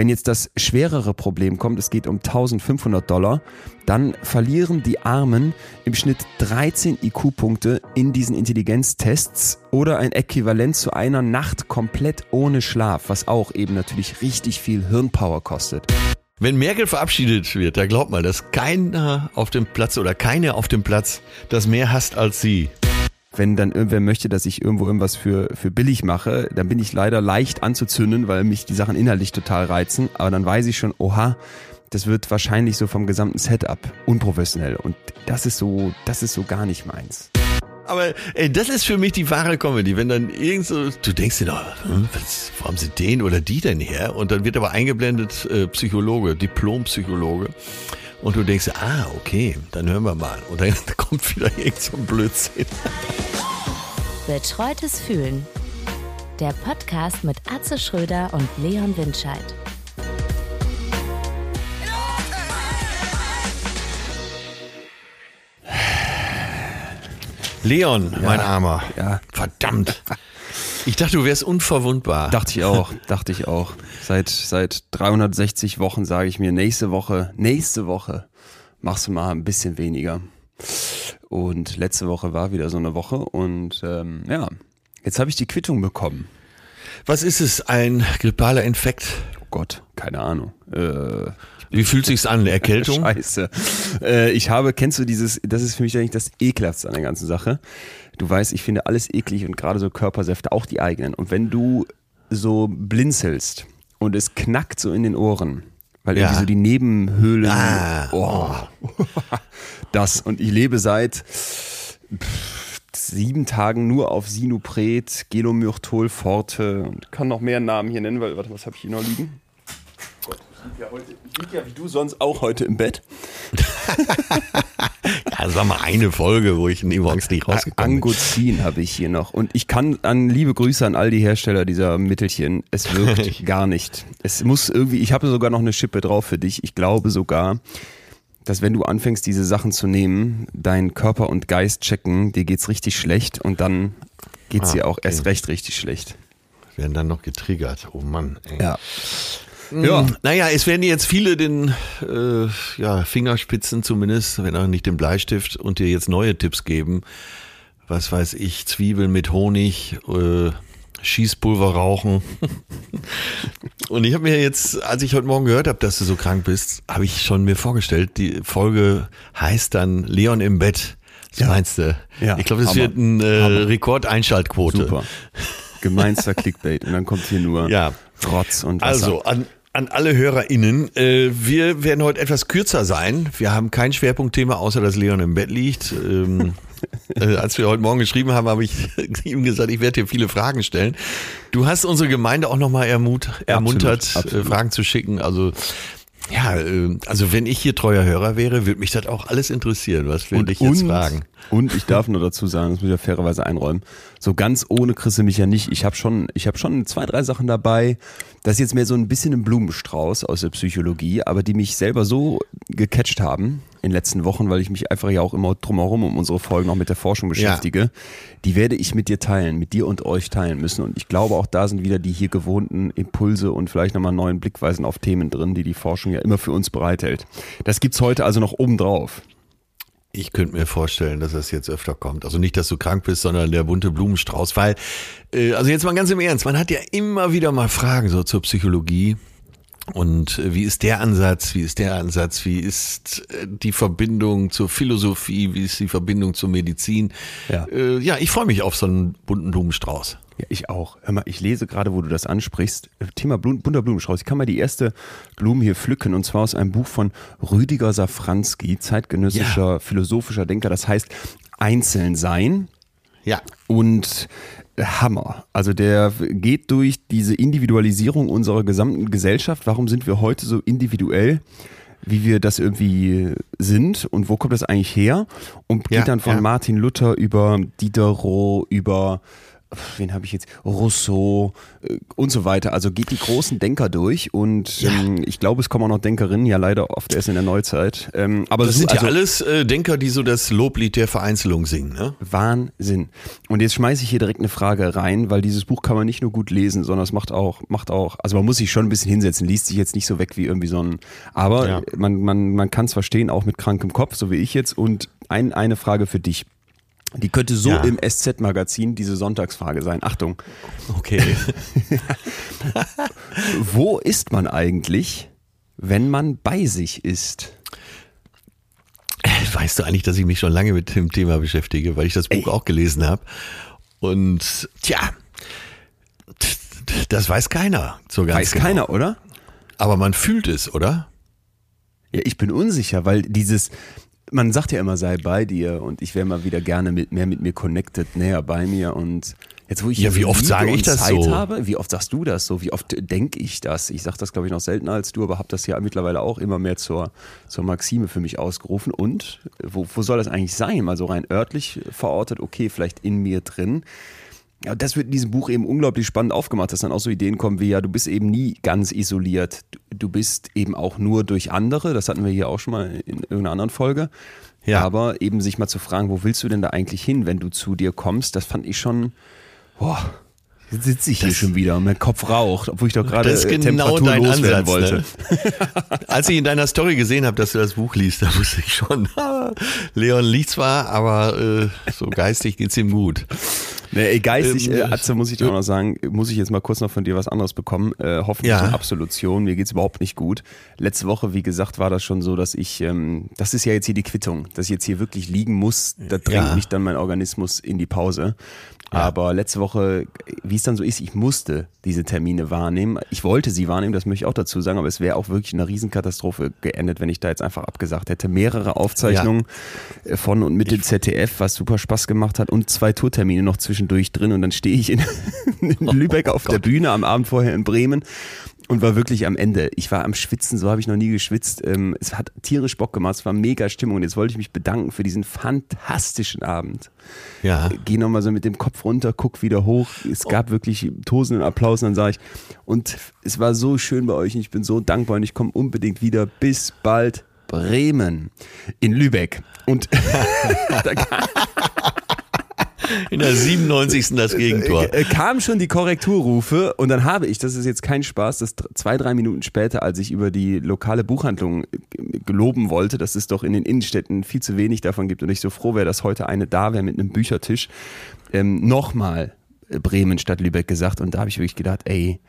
Wenn jetzt das schwerere Problem kommt, es geht um 1500 Dollar, dann verlieren die Armen im Schnitt 13 IQ-Punkte in diesen Intelligenztests oder ein Äquivalent zu einer Nacht komplett ohne Schlaf, was auch eben natürlich richtig viel Hirnpower kostet. Wenn Merkel verabschiedet wird, da glaubt mal, dass keiner auf dem Platz oder keine auf dem Platz das mehr hasst als sie. Wenn dann irgendwer möchte, dass ich irgendwo irgendwas für, für billig mache, dann bin ich leider leicht anzuzünden, weil mich die Sachen inhaltlich total reizen. Aber dann weiß ich schon, oha, das wird wahrscheinlich so vom gesamten Setup unprofessionell. Und das ist so, das ist so gar nicht meins. Aber ey, das ist für mich die wahre Comedy, wenn dann irgend so, du denkst dir doch, hm, was, wo haben sie den oder die denn her? Und dann wird aber eingeblendet äh, Psychologe, Diplompsychologe. Und du denkst, ah, okay, dann hören wir mal. Und dann kommt wieder irgend so ein Blödsinn. Betreutes Fühlen. Der Podcast mit Atze Schröder und Leon Windscheid. Leon, Ja. mein Armer. Ja. Verdammt. Ich dachte, du wärst unverwundbar. Dachte ich auch, dachte ich auch. Seit, seit 360 Wochen sage ich mir, nächste Woche, nächste Woche machst du mal ein bisschen weniger. Und letzte Woche war wieder so eine Woche und ähm, ja, jetzt habe ich die Quittung bekommen. Was ist es? Ein grippaler Infekt? Oh Gott, keine Ahnung. Äh, Wie fühlt sich's an? Erkältung? Scheiße. Äh, ich habe, kennst du dieses, das ist für mich eigentlich das Ekelhaftste an der ganzen Sache. Du weißt, ich finde alles eklig und gerade so Körpersäfte, auch die eigenen. Und wenn du so blinzelst und es knackt so in den Ohren, weil Ja. irgendwie so die Nebenhöhlen, Ah. oh, das. Und ich lebe seit sieben Tagen nur auf Sinupret, Gelomyrtol Forte und kann noch mehr Namen hier nennen, weil, warte, was habe ich hier noch liegen? Ich liege ja, heute, ich lieg ja wie du sonst auch heute im Bett. Ja, das war mal eine Folge, wo ich morgens nicht rausgekommen bin. Angozin habe ich hier noch. Und ich kann an liebe Grüße an all die Hersteller dieser Mittelchen. Es wirkt gar nicht. Es muss irgendwie, ich habe sogar noch eine Schippe drauf für dich. Ich glaube sogar, dass wenn du anfängst, diese Sachen zu nehmen, dein Körper und Geist checken, dir geht's richtig schlecht und dann geht's Ah, dir auch okay. erst recht richtig schlecht. Werden dann noch getriggert. Oh Mann. Ey. Ja. Ja. Naja, es werden jetzt viele den äh, ja, Fingerspitzen zumindest, wenn auch nicht den Bleistift, und dir jetzt neue Tipps geben. Was weiß ich, Zwiebeln mit Honig, äh, Schießpulver rauchen. und ich habe mir jetzt, als ich heute Morgen gehört habe, dass du so krank bist, habe ich schon mir vorgestellt, die Folge heißt dann Leon im Bett. Was Ja. meinst du? Ja, ich glaube, das Hammer. wird ein äh. Rekordeinschaltquote. Super. Gemeinster Clickbait. Und dann kommt hier nur Ja. Rotz und Wasser. Also an, an alle HörerInnen, äh, wir werden heute etwas kürzer sein. Wir haben kein Schwerpunktthema, außer dass Leon im Bett liegt. Ähm, äh, als wir heute Morgen geschrieben haben, habe ich ihm gesagt, ich werde dir viele Fragen stellen. Du hast unsere Gemeinde auch nochmal ermuntert, absolut. Äh, Fragen zu schicken. Also ja, äh, also wenn ich hier treuer Hörer wäre, würde mich das auch alles interessieren. Was will ich jetzt fragen? Und ich darf nur dazu sagen, das muss ich ja fairerweise einräumen, so ganz ohne Chrisse mich ja nicht. Ich habe schon, ich habe schon zwei, drei Sachen dabei. Das ist jetzt mehr so ein bisschen ein Blumenstrauß aus der Psychologie, aber die mich selber so gecatcht haben in den letzten Wochen, weil ich mich einfach ja auch immer drumherum um unsere Folgen noch mit der Forschung beschäftige. Die werde ich mit dir teilen, mit dir und euch teilen müssen. Und ich glaube, auch da sind wieder die hier gewohnten Impulse und vielleicht nochmal neuen Blickweisen auf Themen drin, die die Forschung ja immer für uns bereithält. Das gibt's heute also noch obendrauf. Ich könnte mir vorstellen, dass das jetzt öfter kommt. Also nicht, dass du krank bist, sondern der bunte Blumenstrauß. Weil, äh, also jetzt mal ganz im Ernst, man hat ja immer wieder mal Fragen so zur Psychologie. Und äh, wie ist der Ansatz? Wie ist der Ansatz? Wie ist äh, die Verbindung zur Philosophie? Wie ist die Verbindung zur Medizin? Ja. Äh, ja, ich freue mich auf so einen bunten Blumenstrauß. Ja, ich auch. Hör mal, ich lese gerade, wo du das ansprichst. Thema Blum, bunter Blumenstrauß. Ich kann mal die erste Blume hier pflücken und zwar aus einem Buch von Rüdiger Safranski, zeitgenössischer philosophischer Denker. Das heißt Einzeln sein Ja. und Hammer. Also der geht durch diese Individualisierung unserer gesamten Gesellschaft. Warum sind wir heute so individuell? wie wir das irgendwie sind und wo kommt das eigentlich her? Und geht Ja, dann von ja. Martin Luther über Diderot, über wen habe ich jetzt? Rousseau äh, und so weiter. Also geht die großen Denker durch und Ja. ähm, ich glaube, es kommen auch noch Denkerinnen, ja leider oft erst in der Neuzeit. Ähm, aber Das so- sind ja also, alles äh, Denker, die so das Loblied der Vereinzelung singen, ne? Wahnsinn. Und jetzt schmeiße ich hier direkt eine Frage rein, weil dieses Buch kann man nicht nur gut lesen, sondern es macht auch, macht auch, also man muss sich schon ein bisschen hinsetzen, liest sich jetzt nicht so weg wie irgendwie so ein, aber Ja. man, man, man kann es verstehen, auch mit krankem Kopf, so wie ich jetzt. Und ein, eine Frage für dich. Die könnte so Ja. im SZ-Magazin diese Sonntagsfrage sein. Achtung, Okay. wo ist man eigentlich, wenn man bei sich ist? weißt du eigentlich, dass ich mich schon lange mit dem Thema beschäftige, weil ich das Buch auch gelesen habe. Und tja, das weiß keiner so ganz Weiß genau. keiner, oder? Aber man fühlt es, oder? Ja, ich bin unsicher, weil dieses, man sagt ja immer, sei bei dir und ich wäre mal wieder gerne mit, mehr mit mir connected, näher bei mir und jetzt, wo ich Ja, wie oft sage ich das Zeit so? habe, wie oft sagst du das so, wie oft denke ich das? Ich sage das, glaube ich, noch seltener als du, aber habe das ja mittlerweile auch immer mehr zur, zur Maxime für mich ausgerufen und wo, wo soll das eigentlich sein? Mal so rein örtlich verortet, okay, vielleicht in mir drin. Ja, das wird in diesem Buch eben unglaublich spannend aufgemacht, dass dann auch so Ideen kommen wie, ja, du bist eben nie ganz isoliert. Du, du bist eben auch nur durch andere, das hatten wir hier auch schon mal in irgendeiner anderen Folge. Ja. Aber eben sich mal zu fragen, wo willst du denn da eigentlich hin, wenn du zu dir kommst, das fand ich schon, boah, jetzt sitze ich hier schon wieder und mein Kopf raucht, obwohl ich doch gerade Das ist äh, genau Temperatur dein loswerden Ansatz. wollte. Ne? Als ich in deiner Story gesehen habe, dass du das Buch liest, da wusste ich schon, Leon liest zwar, aber äh, so geistig geht's ihm gut. Nee, geistig, Ähm, äh, Atze, muss ich dir auch noch sagen, muss ich jetzt mal kurz noch von dir was anderes bekommen. Äh, hoffentlich Ja. eine Absolution. Mir geht's überhaupt nicht gut. Letzte Woche, wie gesagt, war das schon so, dass ich, ähm, das ist ja jetzt hier die Quittung, dass ich jetzt hier wirklich liegen muss. Da drängt Ja. mich dann mein Organismus in die Pause. Aber letzte Woche, wie es dann so ist, ich musste diese Termine wahrnehmen. Ich wollte sie wahrnehmen, das möchte ich auch dazu sagen, aber es wäre auch wirklich eine Riesenkatastrophe geendet, wenn ich da jetzt einfach abgesagt hätte. Mehrere Aufzeichnungen äh, von und mit dem ZDF, was super Spaß gemacht hat und zwei Tourtermine noch zwischendurch drin. Und dann stehe ich in, in Lübeck auf der Bühne am Abend vorher in Bremen und war wirklich am Ende. Ich war am Schwitzen, so habe ich noch nie geschwitzt. Ähm, es hat tierisch Bock gemacht, es war mega Stimmung und jetzt wollte ich mich bedanken für diesen fantastischen Abend. Ja. Geh nochmal so mit dem Kopf runter, guck wieder hoch. Es gab wirklich tosenden Applaus und dann sage ich, und es war so schön bei euch und ich bin so dankbar und ich komme unbedingt wieder. Bis bald. Bremen in Lübeck. Und da In der 97. das Gegentor. äh, kamen schon die Korrekturrufe und dann habe ich, das ist jetzt kein Spaß, das dr- zwei, drei Minuten später, als ich über die lokale Buchhandlung äh, geloben wollte, dass es doch in den Innenstädten viel zu wenig davon gibt und ich so froh wäre, dass heute eine da wäre mit einem Büchertisch, ähm, nochmal äh, Bremen statt Lübeck gesagt und da habe ich wirklich gedacht, ey,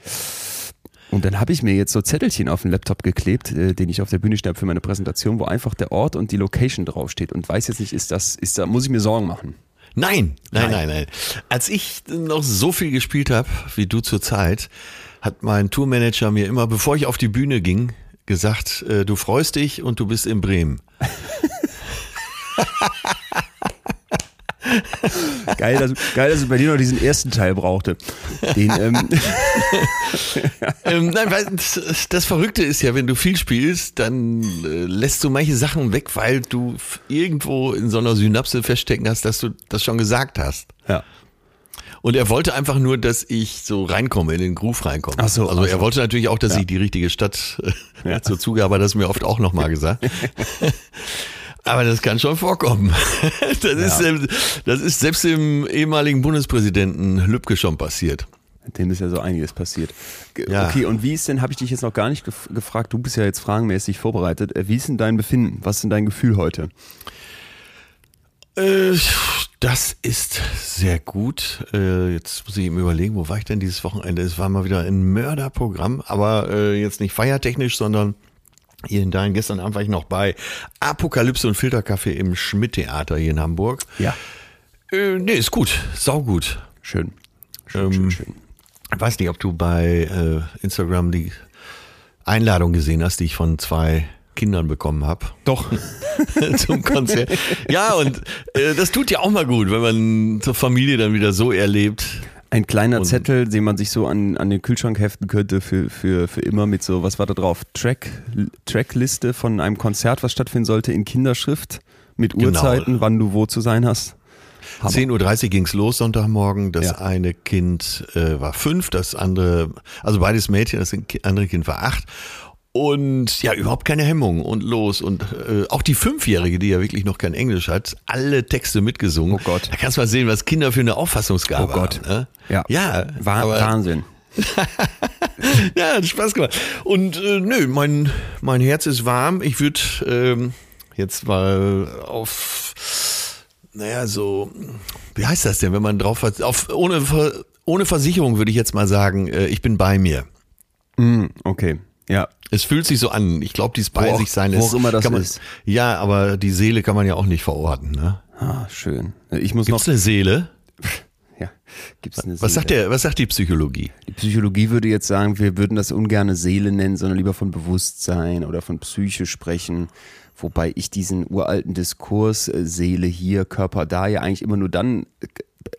und dann habe ich mir jetzt so Zettelchen auf den Laptop geklebt, äh, den ich auf der Bühne schnapp für meine Präsentation, wo einfach der Ort und die Location draufsteht und weiß jetzt nicht, ist das, ist da, muss ich mir Sorgen machen. Nein, nein, Nein. nein, nein. Als ich noch so viel gespielt habe wie du zur Zeit, hat mein Tourmanager mir immer, bevor ich auf die Bühne ging, gesagt, äh, du freust dich und du bist in Bremen. Geil, dass, geil, dass es bei dir noch diesen ersten Teil brauchte. Den, ähm, ähm, nein, weil das, das Verrückte ist ja, wenn du viel spielst, dann äh, lässt du manche Sachen weg, weil du irgendwo in so einer Synapse feststecken hast, dass du das schon gesagt hast. ja. Und er wollte einfach nur, dass ich so reinkomme, in den Groove reinkomme. Ach so, also ach er so. wollte natürlich auch, dass ich die richtige Stadt äh, Ja. zur Zugabe, das mir oft auch nochmal gesagt. Aber das kann schon vorkommen. Das, ist, ähm, das ist selbst dem ehemaligen Bundespräsidenten Lübcke schon passiert. Dem ist ja so einiges passiert. Ja. Okay, und wie ist denn, habe ich dich jetzt noch gar nicht gef gefragt, du bist ja jetzt fragenmäßig vorbereitet, äh, wie ist denn dein Befinden? Was ist denn dein Gefühl heute? Äh, das ist sehr gut. Äh, jetzt muss ich eben überlegen, wo war ich denn dieses Wochenende? Es war mal wieder ein Mörderprogramm, aber äh, jetzt nicht feiertechnisch, sondern hier in deinen. Gestern Abend war ich noch bei Apokalypse und Filterkaffee im Schmidt-Theater hier in Hamburg. Ja. Äh, nee, ist gut. Saugut. Schön. Schön, Ähm, schön, schön. Ich weiß nicht, ob du bei äh, Instagram die Einladung gesehen hast, die ich von zwei Kindern bekommen habe. Doch. zum Konzert. Ja, und äh, das tut ja auch mal gut, wenn man zur Familie dann wieder so erlebt. Ein kleiner Und- Zettel, den man sich so an, an den Kühlschrank heften könnte für, für, für immer mit so, was war da drauf? Track, Trackliste von einem Konzert, was stattfinden sollte in Kinderschrift mit Genau. Uhrzeiten, wann du wo zu sein hast. Hammer. 10.30 Uhr ging's los Sonntagmorgen. Das ja. eine Kind äh, war fünf, das andere, also beides Mädchen, das andere Kind war acht. Und ja, überhaupt keine Hemmung und los. Und äh, auch die Fünfjährige, die ja wirklich noch kein Englisch hat, alle Texte mitgesungen. Oh Gott. Da kannst du mal sehen, was Kinder für eine Auffassungsgabe haben. Oh Gott. Haben, ne? Ja. Ja. War, Wahnsinn. ja, hat Spaß gemacht. Und äh, nö, mein, mein Herz ist warm. Ich würde ähm, jetzt mal auf, naja, so, wie heißt das denn, wenn man drauf hat, auf, ohne, ohne Versicherung würde ich jetzt mal sagen, äh, ich bin bei mir. Mm, okay. Ja. Es fühlt sich so an. Ich glaube, dieses bei wo sich sein ist. Wo auch immer das man, ist. Ja, aber die Seele kann man ja auch nicht verorten, ne? Ah, schön. Ich muss Gibt's noch eine Seele? ja, gibt's eine Seele. Was sagt der, was sagt die Psychologie? Die Psychologie würde jetzt sagen, wir würden das ungerne Seele nennen, sondern lieber von Bewusstsein oder von Psyche sprechen. Wobei ich diesen uralten Diskurs äh, Seele hier, Körper da ja eigentlich immer nur dann äh,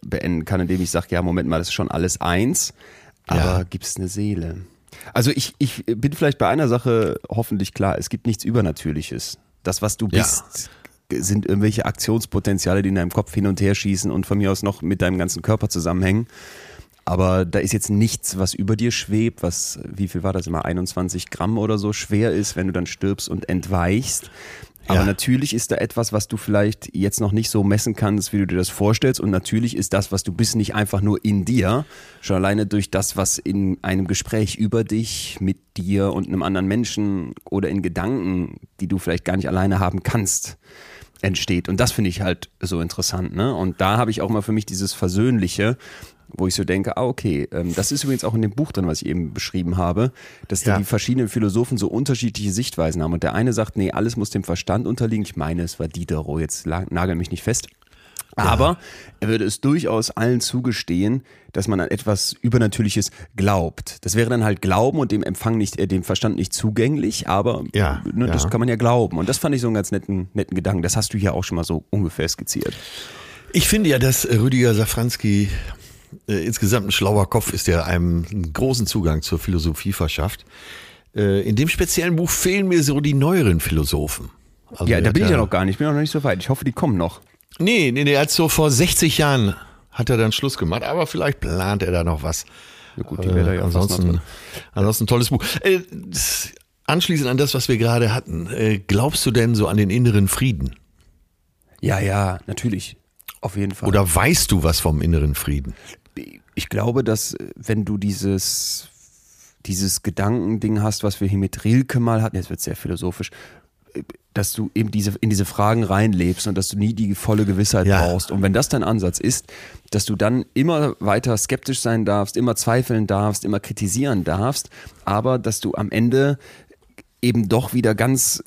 beenden kann, indem ich sage, ja, Moment mal, das ist schon alles eins, aber ja. gibt es eine Seele? Also ich, ich bin vielleicht bei einer Sache hoffentlich klar, es gibt nichts Übernatürliches. Das, was du bist, ja. sind irgendwelche Aktionspotenziale, die in deinem Kopf hin und her schießen und von mir aus noch mit deinem ganzen Körper zusammenhängen. Aber da ist jetzt nichts, was über dir schwebt, was, wie viel war das immer, 21 Gramm oder so schwer ist, wenn du dann stirbst und entweichst. Aber ja. natürlich ist da etwas, was du vielleicht jetzt noch nicht so messen kannst, wie du dir das vorstellst. Und natürlich ist das, was du bist, nicht einfach nur in dir. Schon alleine durch das, was in einem Gespräch über dich, mit dir und einem anderen Menschen oder in Gedanken, die du vielleicht gar nicht alleine haben kannst, entsteht. Und das finde ich halt so interessant. Ne? Und da habe ich auch mal für mich dieses Versöhnliche, wo ich so denke, ah, okay, ähm, das ist übrigens auch in dem Buch drin, was ich eben beschrieben habe, dass ja. die verschiedenen Philosophen so unterschiedliche Sichtweisen haben. Und der eine sagt, nee, alles muss dem Verstand unterliegen. Ich meine, es war Diderot, jetzt nagel mich nicht fest. Aber er würde es durchaus allen zugestehen, dass man an etwas Übernatürliches glaubt. Das wäre dann halt Glauben und dem Empfang nicht, äh, dem Verstand nicht zugänglich, aber ja, ne, ja. das kann man ja glauben. Und das fand ich so einen ganz netten, netten Gedanken. Das hast du hier auch schon mal so ungefähr skizziert. Ich finde ja, dass Rüdiger Safranski äh, insgesamt ein schlauer Kopf ist, der einem einen großen Zugang zur Philosophie verschafft. Äh, in dem speziellen Buch fehlen mir so die neueren Philosophen. Also ja, da bin ich ja noch gar nicht. Ich bin noch nicht so weit. Ich hoffe, die kommen noch. Nee, nee, nee, er hat so vor 60 Jahren hat er dann Schluss gemacht, aber vielleicht plant er da noch was. Ja gut, die äh, ja ansonsten, ansonsten tolles Buch. Äh, anschließend an das, was wir gerade hatten, äh, glaubst du denn so an den inneren Frieden? Ja, ja, natürlich. Auf jeden Fall. Oder weißt du was vom inneren Frieden? Ich glaube, dass wenn du dieses, dieses Gedankending hast, was wir hier mit Rilke mal hatten, jetzt wird sehr philosophisch, dass du eben diese, in diese Fragen reinlebst und dass du nie die volle Gewissheit ja. brauchst. Und wenn das dein Ansatz ist, dass du dann immer weiter skeptisch sein darfst, immer zweifeln darfst, immer kritisieren darfst, aber dass du am Ende eben doch wieder ganz,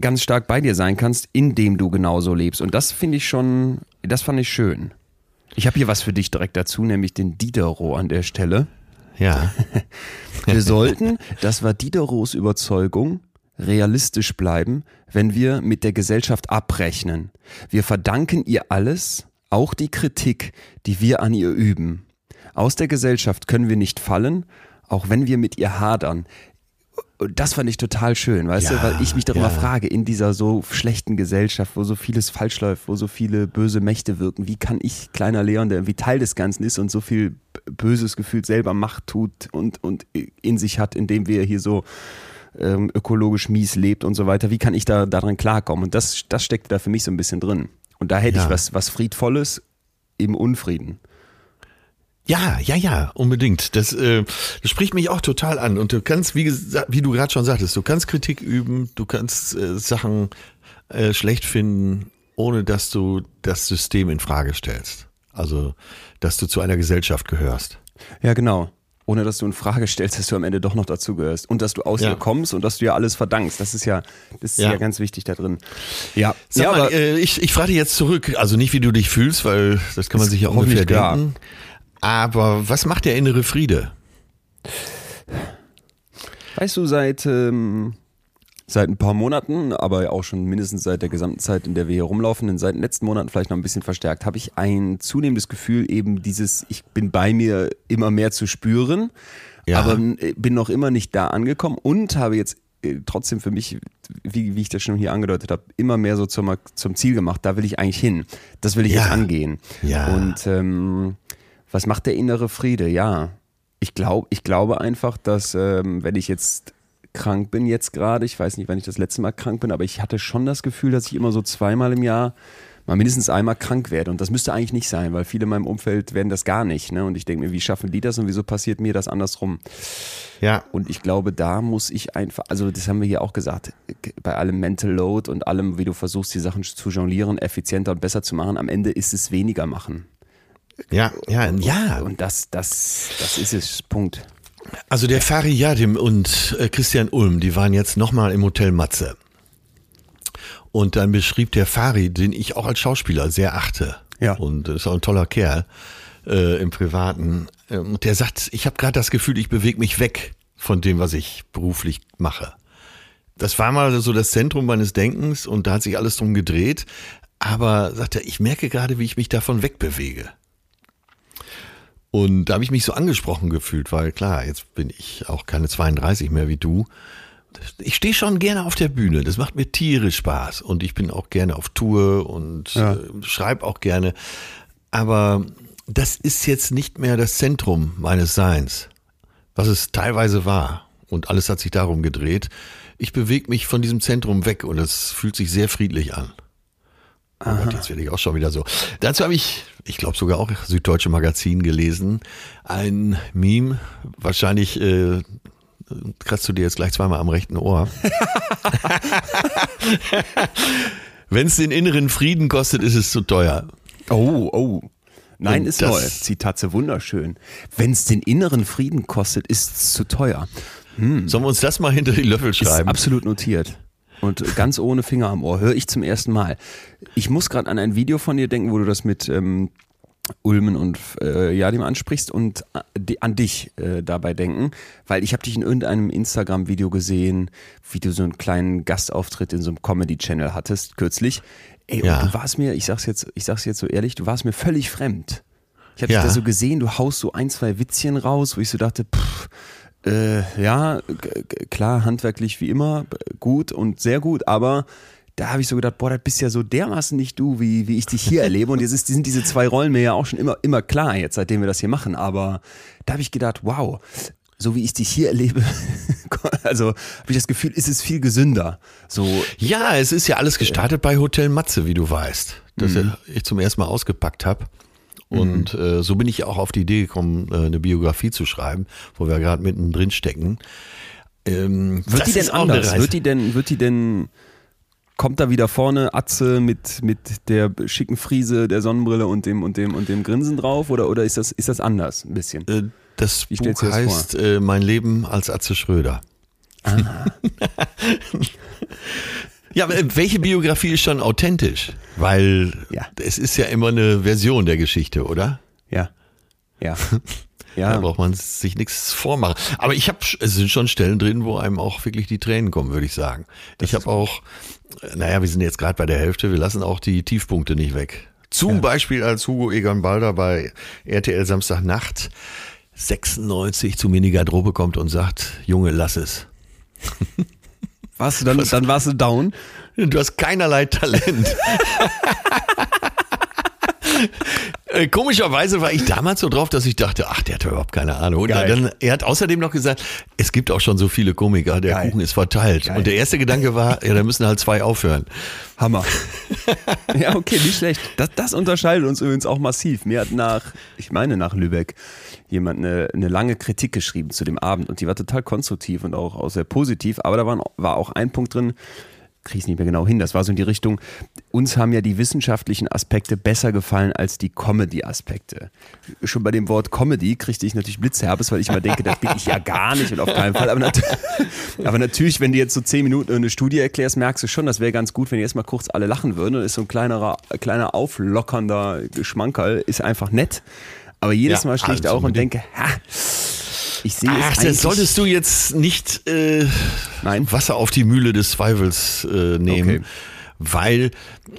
ganz stark bei dir sein kannst, indem du genauso lebst. Und das finde ich schon, das fand ich schön. Ich habe hier was für dich direkt dazu, nämlich den Diderot an der Stelle. Ja. wir sollten, das war Diderots Überzeugung, realistisch bleiben, wenn wir mit der Gesellschaft abrechnen. Wir verdanken ihr alles, auch die Kritik, die wir an ihr üben. Aus der Gesellschaft können wir nicht fallen, auch wenn wir mit ihr hadern. Und das fand ich total schön, weißt ja, du, weil ich mich darüber ja. frage, in dieser so schlechten Gesellschaft, wo so vieles falsch läuft, wo so viele böse Mächte wirken, wie kann ich, kleiner Leon, der irgendwie Teil des Ganzen ist und so viel böses Gefühl selber Macht tut und, und in sich hat, indem wir hier so ähm, ökologisch mies lebt und so weiter, wie kann ich da daran klarkommen? Und das, das steckt da für mich so ein bisschen drin. Und da hätte ja. ich was, was Friedvolles im Unfrieden. Ja, ja, ja, unbedingt. Das, äh, das spricht mich auch total an. Und du kannst, wie, wie du gerade schon sagtest, du kannst Kritik üben, du kannst äh, Sachen äh, schlecht finden, ohne dass du das System in Frage stellst. Also, dass du zu einer Gesellschaft gehörst. Ja, genau. Ohne dass du in Frage stellst, dass du am Ende doch noch dazu gehörst und dass du aus ja. dir kommst und dass du ja alles verdankst. Das ist ja, das ist ja, ja ganz wichtig da drin. Ja, Sag ja, mal, aber äh, ich, ich frage dich jetzt zurück, also nicht wie du dich fühlst, weil das kann man sich ja ungefähr denken. Klar. Aber was macht der innere Friede? Weißt du, seit, ähm, seit ein paar Monaten, aber auch schon mindestens seit der gesamten Zeit, in der wir hier rumlaufen, in seit den letzten Monaten vielleicht noch ein bisschen verstärkt, habe ich ein zunehmendes Gefühl, eben dieses, ich bin bei mir immer mehr zu spüren, ja. aber bin noch immer nicht da angekommen und habe jetzt äh, trotzdem für mich wie, wie ich das schon hier angedeutet habe, immer mehr so zum, zum Ziel gemacht. Da will ich eigentlich hin. Das will ich Ja. jetzt angehen. Ja. Und ähm, was macht der innere Friede? Ja, ich, glaub, ich glaube einfach, dass ähm, wenn ich jetzt krank bin jetzt gerade, ich weiß nicht, wann ich das letzte Mal krank bin, aber ich hatte schon das Gefühl, dass ich immer so zweimal im Jahr mal mindestens einmal krank werde. Und das müsste eigentlich nicht sein, weil viele in meinem Umfeld werden das gar nicht. Ne? Und ich denke mir, wie schaffen die das und wieso passiert mir das andersrum? Ja. Und ich glaube, da muss ich einfach, also das haben wir hier auch gesagt, bei allem Mental Load und allem, wie du versuchst, die Sachen zu jonglieren, effizienter und besser zu machen, am Ende ist es weniger machen. Ja, ja, ja. Und das, das, das ist es. Punkt. Also der Fari Yadim und äh, Christian Ulm, die waren jetzt nochmal im Hotel Matze. Und dann beschrieb der Fari, den ich auch als Schauspieler sehr achte. Ja. Und ist auch ein toller Kerl äh, im Privaten. Ähm, Und der sagt, ich habe gerade das Gefühl, ich bewege mich weg von dem, was ich beruflich mache. Das war mal so das Zentrum meines Denkens und da hat sich alles drum gedreht. Aber sagt er, ich merke gerade, wie ich mich davon wegbewege. Und da habe ich mich so angesprochen gefühlt, weil klar, jetzt bin ich auch keine 32 mehr wie du. Ich stehe schon gerne auf der Bühne, das macht mir tierisch Spaß und ich bin auch gerne auf Tour und Ja. äh, schreibe auch gerne. Aber das ist jetzt nicht mehr das Zentrum meines Seins, was es teilweise war. Und alles hat sich darum gedreht. Ich bewege mich von diesem Zentrum weg und es fühlt sich sehr friedlich an. Oh Gott, jetzt werde ich auch schon wieder so. Dazu habe ich, ich glaube sogar auch Süddeutsche Magazin gelesen, ein Meme, wahrscheinlich äh, kratzt du dir jetzt gleich zweimal am rechten Ohr. Wenn es den inneren Frieden kostet, ist es zu teuer. Oh, oh. Nein, Und ist neu. Zitate wunderschön. Wenn es den inneren Frieden kostet, ist es zu teuer. Sollen wir uns das mal hinter die Löffel Ist schreiben? absolut notiert. Und ganz ohne Finger am Ohr. Höre ich zum ersten Mal. Ich muss gerade an ein Video von dir denken, wo du das mit ähm, Ulmen und äh, Jadim ansprichst und äh, an dich äh, dabei denken, weil ich habe dich in irgendeinem Instagram-Video gesehen, wie du so einen kleinen Gastauftritt in so einem Comedy-Channel hattest kürzlich. Ey, Ja. und du warst mir, ich sag's jetzt, ich sag's jetzt so ehrlich, du warst mir völlig fremd. Ich habe Ja. dich da so gesehen, du haust so ein, zwei Witzchen raus, wo ich so dachte, pff, äh, ja, klar, handwerklich wie immer, gut und sehr gut, aber da habe ich so gedacht, boah, das bist ja so dermaßen nicht du, wie, wie ich dich hier erlebe. Und jetzt ist, sind diese zwei Rollen mir ja auch schon immer, immer klar, jetzt seitdem wir das hier machen. Aber da habe ich gedacht, wow, so wie ich dich hier erlebe, also habe ich das Gefühl, ist es viel gesünder. So, Ja, es ist ja alles gestartet bei Hotel Matze, wie du weißt, das ich zum ersten Mal ausgepackt habe. Und äh, so bin ich auch auf die Idee gekommen, äh, eine Biografie zu schreiben, wo wir gerade mittendrin stecken. Ähm, wird die denn anders? Wird die denn, wird die denn, kommt da wieder vorne Atze mit, mit der schicken Friese, der Sonnenbrille und dem, und dem, und dem Grinsen drauf? Oder, oder ist das, ist das anders ein bisschen? Äh, das Wie Buch das heißt äh, Mein Leben als Atze Schröder. ja, aber äh, welche Biografie ist schon authentisch? Weil Ja. es ist ja immer eine Version der Geschichte, oder? Ja. Ja. Da Ja. braucht man sich nichts vormachen. Aber ich habe, es sind schon Stellen drin, wo einem auch wirklich die Tränen kommen, würde ich sagen. ich habe auch, äh, naja, wir sind jetzt gerade bei der Hälfte, wir lassen auch die Tiefpunkte nicht weg. Zum Beispiel als Hugo Egon Balder bei RTL Samstagnacht 96 zu mir in die Garderobe kommt und sagt, Junge, lass es. Warst du dann, dann warst du down? Du hast keinerlei Talent. Äh, Komischerweise war ich damals so drauf, dass ich dachte, ach, der hat überhaupt keine Ahnung. Und dann, er hat außerdem noch gesagt, es gibt auch schon so viele Komiker, der Geil. Kuchen ist verteilt. Geil. Und der erste Gedanke war, ja, da müssen halt zwei aufhören. Hammer. ja, okay, nicht schlecht. Das, das unterscheidet uns übrigens auch massiv. Mir hat nach, ich meine nach Lübeck, jemand eine, eine lange Kritik geschrieben zu dem Abend und die war total konstruktiv und auch, auch sehr positiv, aber da waren, war auch ein Punkt drin, kriege ich nicht mehr genau hin, das war so in die Richtung, uns haben ja die wissenschaftlichen Aspekte besser gefallen als die Comedy-Aspekte. Schon bei dem Wort Comedy kriegte ich natürlich Blitzherbes, weil ich immer denke, das bin ich ja gar nicht und auf keinen Fall. Aber, nat aber natürlich, wenn du jetzt so zehn Minuten eine Studie erklärst, merkst du schon, das wäre ganz gut, wenn jetzt mal kurz alle lachen würden. Das ist so ein kleinerer, kleiner auflockernder Geschmankerl, ist einfach nett. Aber jedes Mal stehe ich da also auch und denke, ha, ich sehe es Ach, eigentlich. das solltest du jetzt nicht äh, Nein. Wasser auf die Mühle des Zweifels äh, nehmen. Okay. Weil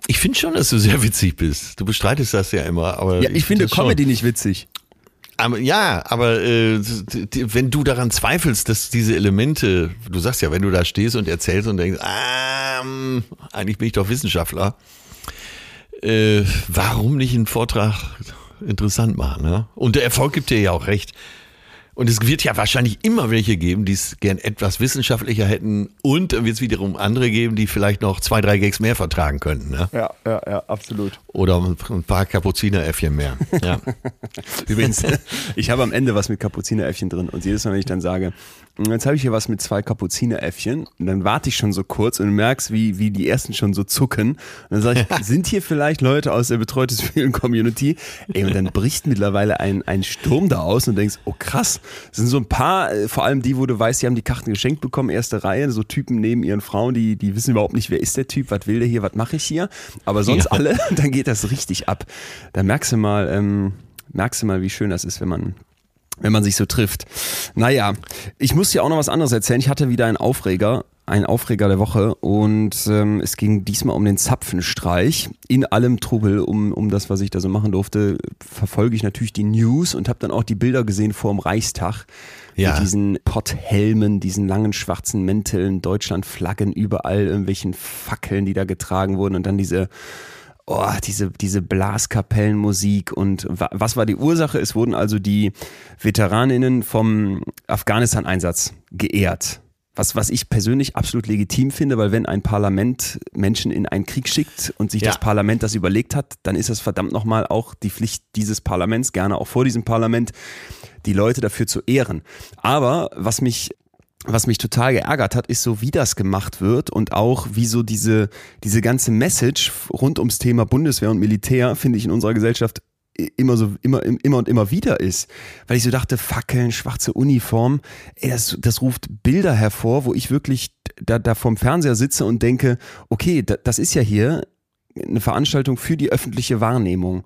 ich finde schon, dass du sehr witzig bist. Du bestreitest das ja immer, aber ja, ich finde das schon. Comedy nicht witzig. Aber, ja, aber äh, wenn du daran zweifelst, dass diese Elemente, du sagst ja, wenn du da stehst und erzählst und denkst, ah, eigentlich bin ich doch Wissenschaftler, äh, warum nicht einen Vortrag interessant machen? Ne? Und der Erfolg gibt dir ja auch recht. Und es wird ja wahrscheinlich immer welche geben, die es gern etwas wissenschaftlicher hätten. Und dann wird es wiederum andere geben, die vielleicht noch zwei, drei Gags mehr vertragen könnten. Ne? Ja, ja, ja, absolut. Oder ein paar Kapuzineräffchen mehr. Ja. Übrigens, ich habe am Ende was mit Kapuzineräffchen drin. Und jedes Mal, wenn ich dann sage, jetzt habe ich hier was mit zwei Kapuzineräffchen, und dann warte ich schon so kurz und merkst, wie, wie die ersten schon so zucken. Und dann sage ich, sind hier vielleicht Leute aus der betreutes Community? Ey, und dann bricht mittlerweile ein, ein Sturm da aus und denkst, oh krass, sind so ein paar, äh, vor allem die, wo du weißt, die haben die Karten geschenkt bekommen, erste Reihe, so Typen neben ihren Frauen, die, die wissen überhaupt nicht, wer ist der Typ, was will der hier, was mache ich hier. Aber sonst ja. alle, dann geht das richtig ab. Da merkst du mal, ähm, merkst du mal, wie schön das ist, wenn man wenn man sich so trifft. Naja, ich muss dir auch noch was anderes erzählen. Ich hatte wieder einen Aufreger, einen Aufreger der Woche und ähm, es ging diesmal um den Zapfenstreich. In allem Trubel um, um das, was ich da so machen durfte, verfolge ich natürlich die News und habe dann auch die Bilder gesehen vor dem Reichstag. Ja. Mit diesen Potthelmen, diesen langen schwarzen Mänteln, Deutschlandflaggen, überall irgendwelchen Fackeln, die da getragen wurden und dann diese oh, diese, diese Blaskapellenmusik und was war die Ursache? Es wurden also die Veteraninnen vom Afghanistan-Einsatz geehrt. Was, was ich persönlich absolut legitim finde, weil wenn ein Parlament Menschen in einen Krieg schickt und sich ja. das Parlament das überlegt hat, dann ist das verdammt nochmal auch die Pflicht dieses Parlaments, gerne auch vor diesem Parlament, die Leute dafür zu ehren. Aber was mich was mich total geärgert hat, ist so, wie das gemacht wird und auch wie so diese, diese ganze Message rund ums Thema Bundeswehr und Militär, finde ich in unserer Gesellschaft immer so, immer, immer und immer wieder ist. Weil ich so dachte, Fackeln, schwarze Uniform, ey, das, das ruft Bilder hervor, wo ich wirklich da, da vorm Fernseher sitze und denke, okay, da, das ist ja hier eine Veranstaltung für die öffentliche Wahrnehmung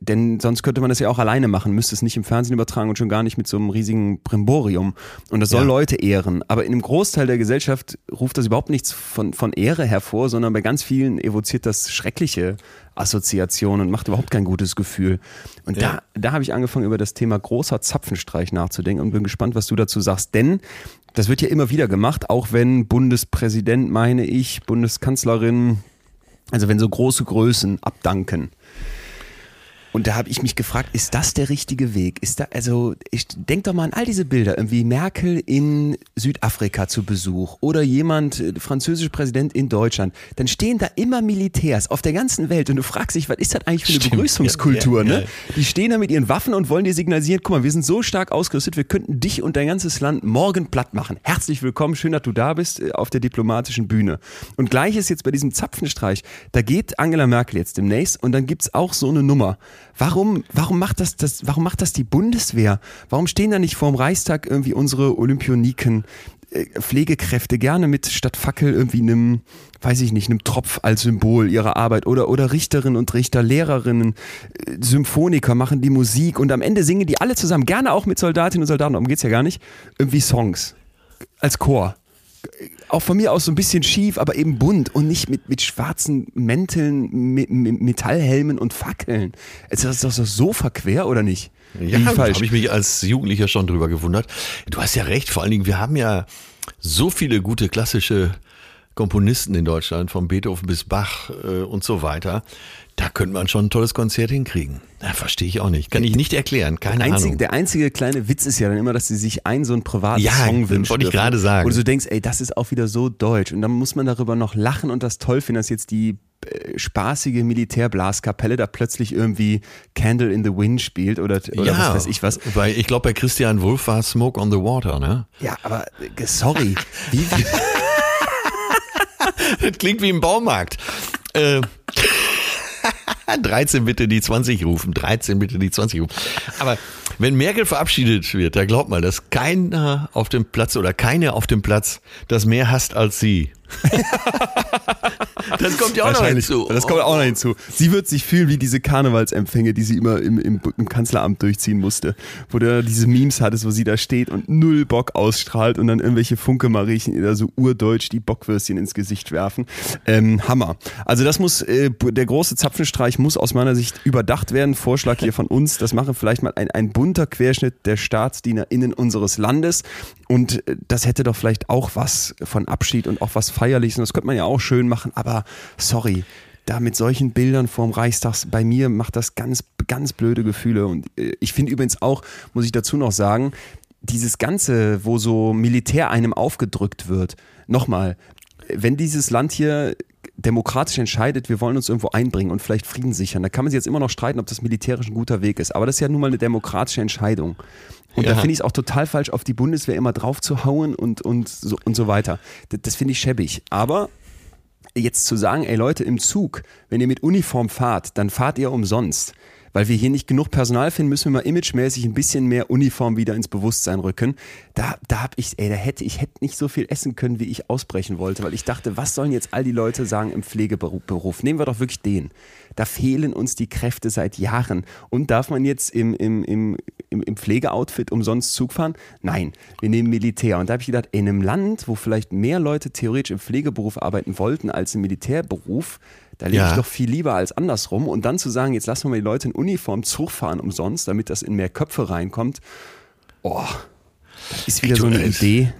denn sonst könnte man das ja auch alleine machen, müsste es nicht im Fernsehen übertragen und schon gar nicht mit so einem riesigen Brimborium. Und das soll ja. Leute ehren. Aber in einem Großteil der Gesellschaft ruft das überhaupt nichts von, von Ehre hervor, sondern bei ganz vielen evoziert das schreckliche Assoziationen und macht überhaupt kein gutes Gefühl. Und ja. da, da habe ich angefangen, über das Thema großer Zapfenstreich nachzudenken und bin gespannt, was du dazu sagst. Denn das wird ja immer wieder gemacht, auch wenn Bundespräsident, meine ich, Bundeskanzlerin, also wenn so große Größen abdanken und da habe ich mich gefragt, ist das der richtige Weg? Ist da, also, ich denk doch mal an all diese Bilder, irgendwie Merkel in Südafrika zu Besuch oder jemand, äh, französischer Präsident in Deutschland. Dann stehen da immer Militärs auf der ganzen Welt und du fragst dich, was ist das eigentlich für eine Stimmt, Begrüßungskultur, ja, ja, ne? Die stehen da mit ihren Waffen und wollen dir signalisieren, guck mal, wir sind so stark ausgerüstet, wir könnten dich und dein ganzes Land morgen platt machen. Herzlich willkommen, schön, dass du da bist äh, auf der diplomatischen Bühne. Und gleich ist jetzt bei diesem Zapfenstreich, da geht Angela Merkel jetzt demnächst und dann gibt's auch so eine Nummer. Warum, warum macht das, das, warum macht das die Bundeswehr? Warum stehen da nicht vorm Reichstag irgendwie unsere Olympioniken, äh, Pflegekräfte gerne mit statt Fackel irgendwie einem, weiß ich nicht, einem Tropf als Symbol ihrer Arbeit oder, oder Richterinnen und Richter, Lehrerinnen, äh, Symphoniker machen die Musik und am Ende singen die alle zusammen, gerne auch mit Soldatinnen und Soldaten, darum geht's ja gar nicht, irgendwie Songs als Chor auch von mir aus so ein bisschen schief, aber eben bunt und nicht mit, mit schwarzen Mänteln, mit, mit Metallhelmen und Fackeln. Ist das doch so verquer oder nicht? Ja, da habe ich mich als Jugendlicher schon drüber gewundert. Du hast ja recht, vor allen Dingen, wir haben ja so viele gute klassische Komponisten in Deutschland, von Beethoven bis Bach äh, und so weiter. Da könnte man schon ein tolles Konzert hinkriegen. Da verstehe ich auch nicht. Kann ich nicht erklären. Keine der einzige, Ahnung. Der einzige kleine Witz ist ja dann immer, dass sie sich einen so einen privaten ja, Song wünschen. wollte ich gerade sagen. Wo du so denkst, ey, das ist auch wieder so deutsch. Und dann muss man darüber noch lachen und das toll finden, dass jetzt die äh, spaßige Militärblaskapelle da plötzlich irgendwie Candle in the Wind spielt oder, oder ja, was weiß ich was. Weil ich glaube, bei Christian Wulff war Smoke on the Water, ne? Ja, aber äh, sorry. Wie, wie das klingt wie im Baumarkt. Äh, 13 bitte die 20 rufen, 13 bitte die 20 rufen. Aber wenn Merkel verabschiedet wird, da glaubt mal, dass keiner auf dem Platz oder keine auf dem Platz das mehr hasst als sie. Das kommt ja auch noch hinzu. Das kommt auch noch hinzu. Sie wird sich fühlen wie diese Karnevalsempfänge, die sie immer im, im, im Kanzleramt durchziehen musste. Wo du diese Memes hattest, wo sie da steht und null Bock ausstrahlt und dann irgendwelche Funke-Mariechen ihr da so urdeutsch die Bockwürstchen ins Gesicht werfen. Ähm, Hammer. Also das muss, äh, der große Zapfenstreich muss aus meiner Sicht überdacht werden. Vorschlag hier von uns. Das mache vielleicht mal ein, ein bunter Querschnitt der StaatsdienerInnen unseres Landes. Und äh, das hätte doch vielleicht auch was von Abschied und auch was Feierliches. Und das könnte man ja auch schön machen. Aber sorry, da mit solchen Bildern vorm Reichstag, bei mir macht das ganz, ganz blöde Gefühle. Und äh, ich finde übrigens auch, muss ich dazu noch sagen, dieses Ganze, wo so Militär einem aufgedrückt wird, nochmal, wenn dieses Land hier demokratisch entscheidet, wir wollen uns irgendwo einbringen und vielleicht Frieden sichern, da kann man sich jetzt immer noch streiten, ob das militärisch ein guter Weg ist. Aber das ist ja nun mal eine demokratische Entscheidung. Und ja. da finde ich es auch total falsch, auf die Bundeswehr immer drauf zu hauen und, und, so, und so weiter. Das, das finde ich schäbig. Aber jetzt zu sagen, ey Leute, im Zug, wenn ihr mit Uniform fahrt, dann fahrt ihr umsonst weil wir hier nicht genug Personal finden, müssen wir mal imagemäßig ein bisschen mehr Uniform wieder ins Bewusstsein rücken. Da, da hab ich, ey, da hätte ich hätte nicht so viel essen können, wie ich ausbrechen wollte, weil ich dachte, was sollen jetzt all die Leute sagen im Pflegeberuf? Nehmen wir doch wirklich den. Da fehlen uns die Kräfte seit Jahren. Und darf man jetzt im, im, im, im Pflegeoutfit umsonst Zug fahren? Nein, wir nehmen Militär. Und da habe ich gedacht, in einem Land, wo vielleicht mehr Leute theoretisch im Pflegeberuf arbeiten wollten als im Militärberuf, da lebe ja. ich doch viel lieber als andersrum. Und dann zu sagen, jetzt lassen wir mal die Leute in Uniform Zug fahren umsonst, damit das in mehr Köpfe reinkommt. Oh, das ist wieder so eine Idee.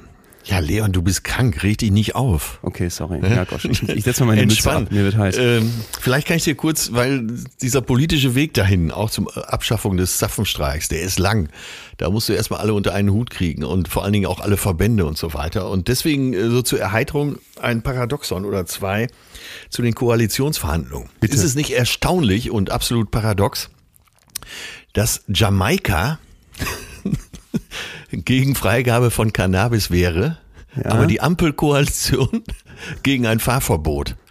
Ja, Leon, du bist krank, red dich nicht auf. Okay, sorry. Ja, Gott, ich, ich setze mal meine Mütze ab, mir wird heiß. Ähm, vielleicht kann ich dir kurz, weil dieser politische Weg dahin, auch zum Abschaffung des Zapfenstreiks, der ist lang. Da musst du erstmal alle unter einen Hut kriegen und vor allen Dingen auch alle Verbände und so weiter. Und deswegen äh, so zur Erheiterung ein Paradoxon oder zwei zu den Koalitionsverhandlungen. Bitte. Ist es nicht erstaunlich und absolut paradox, dass Jamaika gegen Freigabe von Cannabis wäre, ja. aber die Ampelkoalition gegen ein Fahrverbot.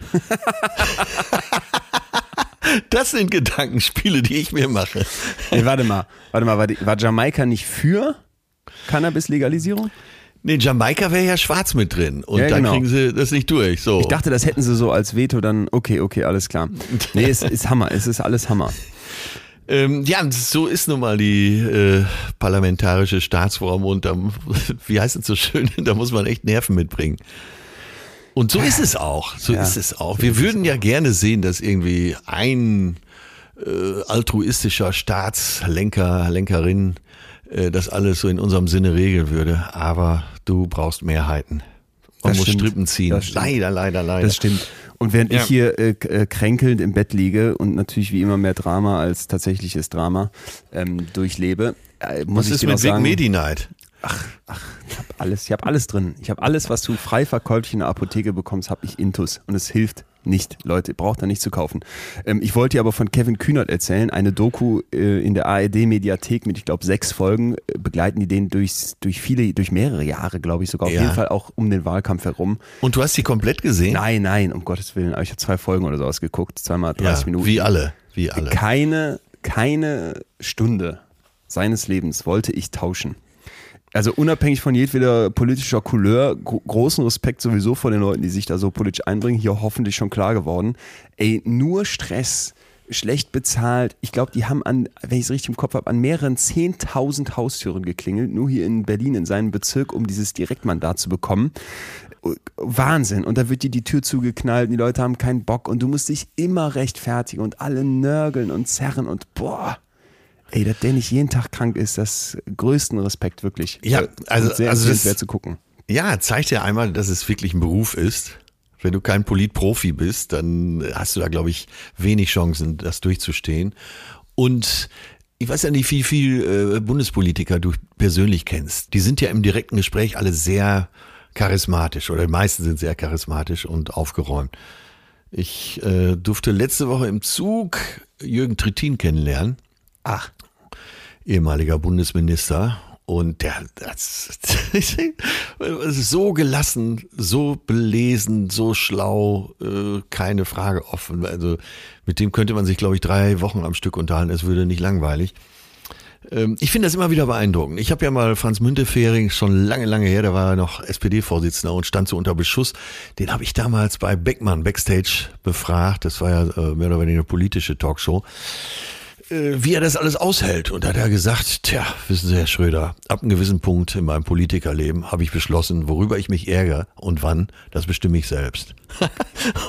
Das sind Gedankenspiele, die ich mir mache. Nee, warte mal, warte mal, war, die, war Jamaika nicht für Cannabis-Legalisierung? Nee, Jamaika wäre ja schwarz mit drin und ja, da genau. kriegen sie das nicht durch. So. Ich dachte, das hätten sie so als Veto dann, okay, okay, alles klar. Nee, es ist Hammer, es ist alles Hammer. Ähm, ja, so ist nun mal die äh, parlamentarische Staatsform und da, wie heißt es so schön, da muss man echt Nerven mitbringen. Und so ist es auch. So ja, ist es auch. Wir würden ja gerne sehen, dass irgendwie ein äh, altruistischer Staatslenker, Lenkerin äh, das alles so in unserem Sinne regeln würde. Aber du brauchst Mehrheiten. Man das muss stimmt. Strippen ziehen. Leider, leider, leider. Das stimmt. Und während ja. ich hier äh, äh, kränkelnd im Bett liege und natürlich wie immer mehr Drama als tatsächliches Drama ähm, durchlebe, äh, muss Was ich ist mit Vic Medi Night? Ach, ach, ich habe alles, ich habe alles drin. Ich habe alles, was du frei verkäuflich in der Apotheke bekommst, habe ich intus und es hilft nicht, Leute, braucht da nicht zu kaufen. Ähm, ich wollte dir aber von Kevin Kühnert erzählen, eine Doku äh, in der ARD Mediathek mit, ich glaube, sechs Folgen äh, begleiten die den durch, durch viele, durch mehrere Jahre, glaube ich, sogar auf ja. jeden Fall auch um den Wahlkampf herum. Und du hast sie komplett gesehen? Nein, nein, um Gottes Willen. Aber ich habe zwei Folgen oder sowas geguckt, zweimal 30 ja, Minuten. Wie alle, wie alle. Keine, keine Stunde seines Lebens wollte ich tauschen also unabhängig von jedweder politischer Couleur, großen Respekt sowieso vor den Leuten, die sich da so politisch einbringen, hier hoffentlich schon klar geworden. Ey, nur Stress, schlecht bezahlt. Ich glaube, die haben an, wenn ich es richtig im Kopf habe, an mehreren 10.000 Haustüren geklingelt, nur hier in Berlin, in seinem Bezirk, um dieses Direktmandat zu bekommen. Wahnsinn. Und da wird dir die Tür zugeknallt und die Leute haben keinen Bock und du musst dich immer rechtfertigen und alle nörgeln und zerren und boah. Ey, dass der nicht jeden Tag krank ist, das größten Respekt wirklich. Ja, also, sehr also das, zu gucken. Ja, zeigt ja einmal, dass es wirklich ein Beruf ist. Wenn du kein Politprofi bist, dann hast du da, glaube ich, wenig Chancen, das durchzustehen. Und ich weiß ja nicht, wie viel äh, Bundespolitiker du persönlich kennst. Die sind ja im direkten Gespräch alle sehr charismatisch oder die meisten sind sehr charismatisch und aufgeräumt. Ich äh, durfte letzte Woche im Zug Jürgen Trittin kennenlernen. Ach ehemaliger Bundesminister. Und der das, so gelassen, so belesen, so schlau, äh, keine Frage offen. Also mit dem könnte man sich, glaube ich, drei Wochen am Stück unterhalten. Es würde nicht langweilig. Ähm, ich finde das immer wieder beeindruckend. Ich habe ja mal Franz Müntefering, schon lange, lange her, der war ja noch SPD-Vorsitzender und stand so unter Beschuss. Den habe ich damals bei Beckmann Backstage befragt. Das war ja äh, mehr oder weniger eine politische Talkshow wie er das alles aushält. Und da hat er gesagt, tja, wissen Sie, Herr Schröder, ab einem gewissen Punkt in meinem Politikerleben habe ich beschlossen, worüber ich mich ärgere und wann, das bestimme ich selbst.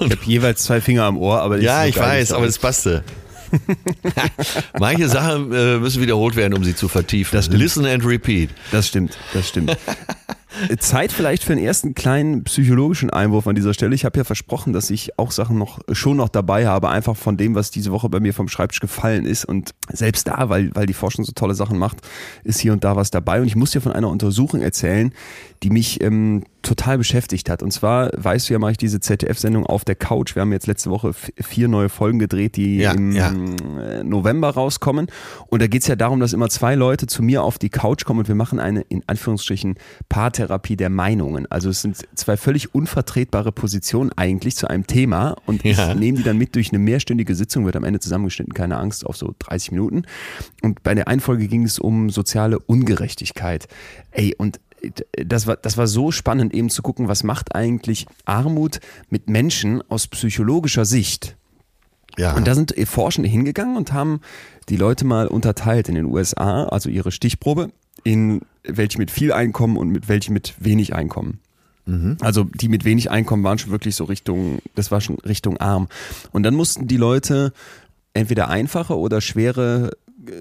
ich habe jeweils zwei Finger am Ohr, aber ja, ich weiß, aber es passte. Manche Sachen äh, müssen wiederholt werden, um sie zu vertiefen. Listen and repeat. Das stimmt, das stimmt. Zeit vielleicht für einen ersten kleinen psychologischen Einwurf an dieser Stelle. Ich habe ja versprochen, dass ich auch Sachen noch schon noch dabei habe, einfach von dem, was diese Woche bei mir vom Schreibtisch gefallen ist. Und selbst da, weil, weil die Forschung so tolle Sachen macht, ist hier und da was dabei. Und ich muss dir von einer Untersuchung erzählen, die mich ähm, total beschäftigt hat. Und zwar, weißt du ja, mache ich diese ZDF-Sendung auf der Couch. Wir haben jetzt letzte Woche vier neue Folgen gedreht, die ja, im ja. Äh, November rauskommen. Und da geht es ja darum, dass immer zwei Leute zu mir auf die Couch kommen und wir machen eine, in Anführungsstrichen, Paartherapie der Meinungen. Also es sind zwei völlig unvertretbare Positionen eigentlich zu einem Thema. Und ja. ich nehme die dann mit durch eine mehrstündige Sitzung, wird am Ende zusammengeschnitten, keine Angst, auf so 30 Minuten. Und bei der einen Folge ging es um soziale Ungerechtigkeit. Ey, und das war, das war so spannend, eben zu gucken, was macht eigentlich Armut mit Menschen aus psychologischer Sicht. Ja. Und da sind Forschende hingegangen und haben die Leute mal unterteilt in den USA, also ihre Stichprobe, in welche mit viel Einkommen und mit welche mit wenig Einkommen. Mhm. Also die mit wenig Einkommen waren schon wirklich so Richtung, das war schon Richtung arm. Und dann mussten die Leute entweder einfache oder schwere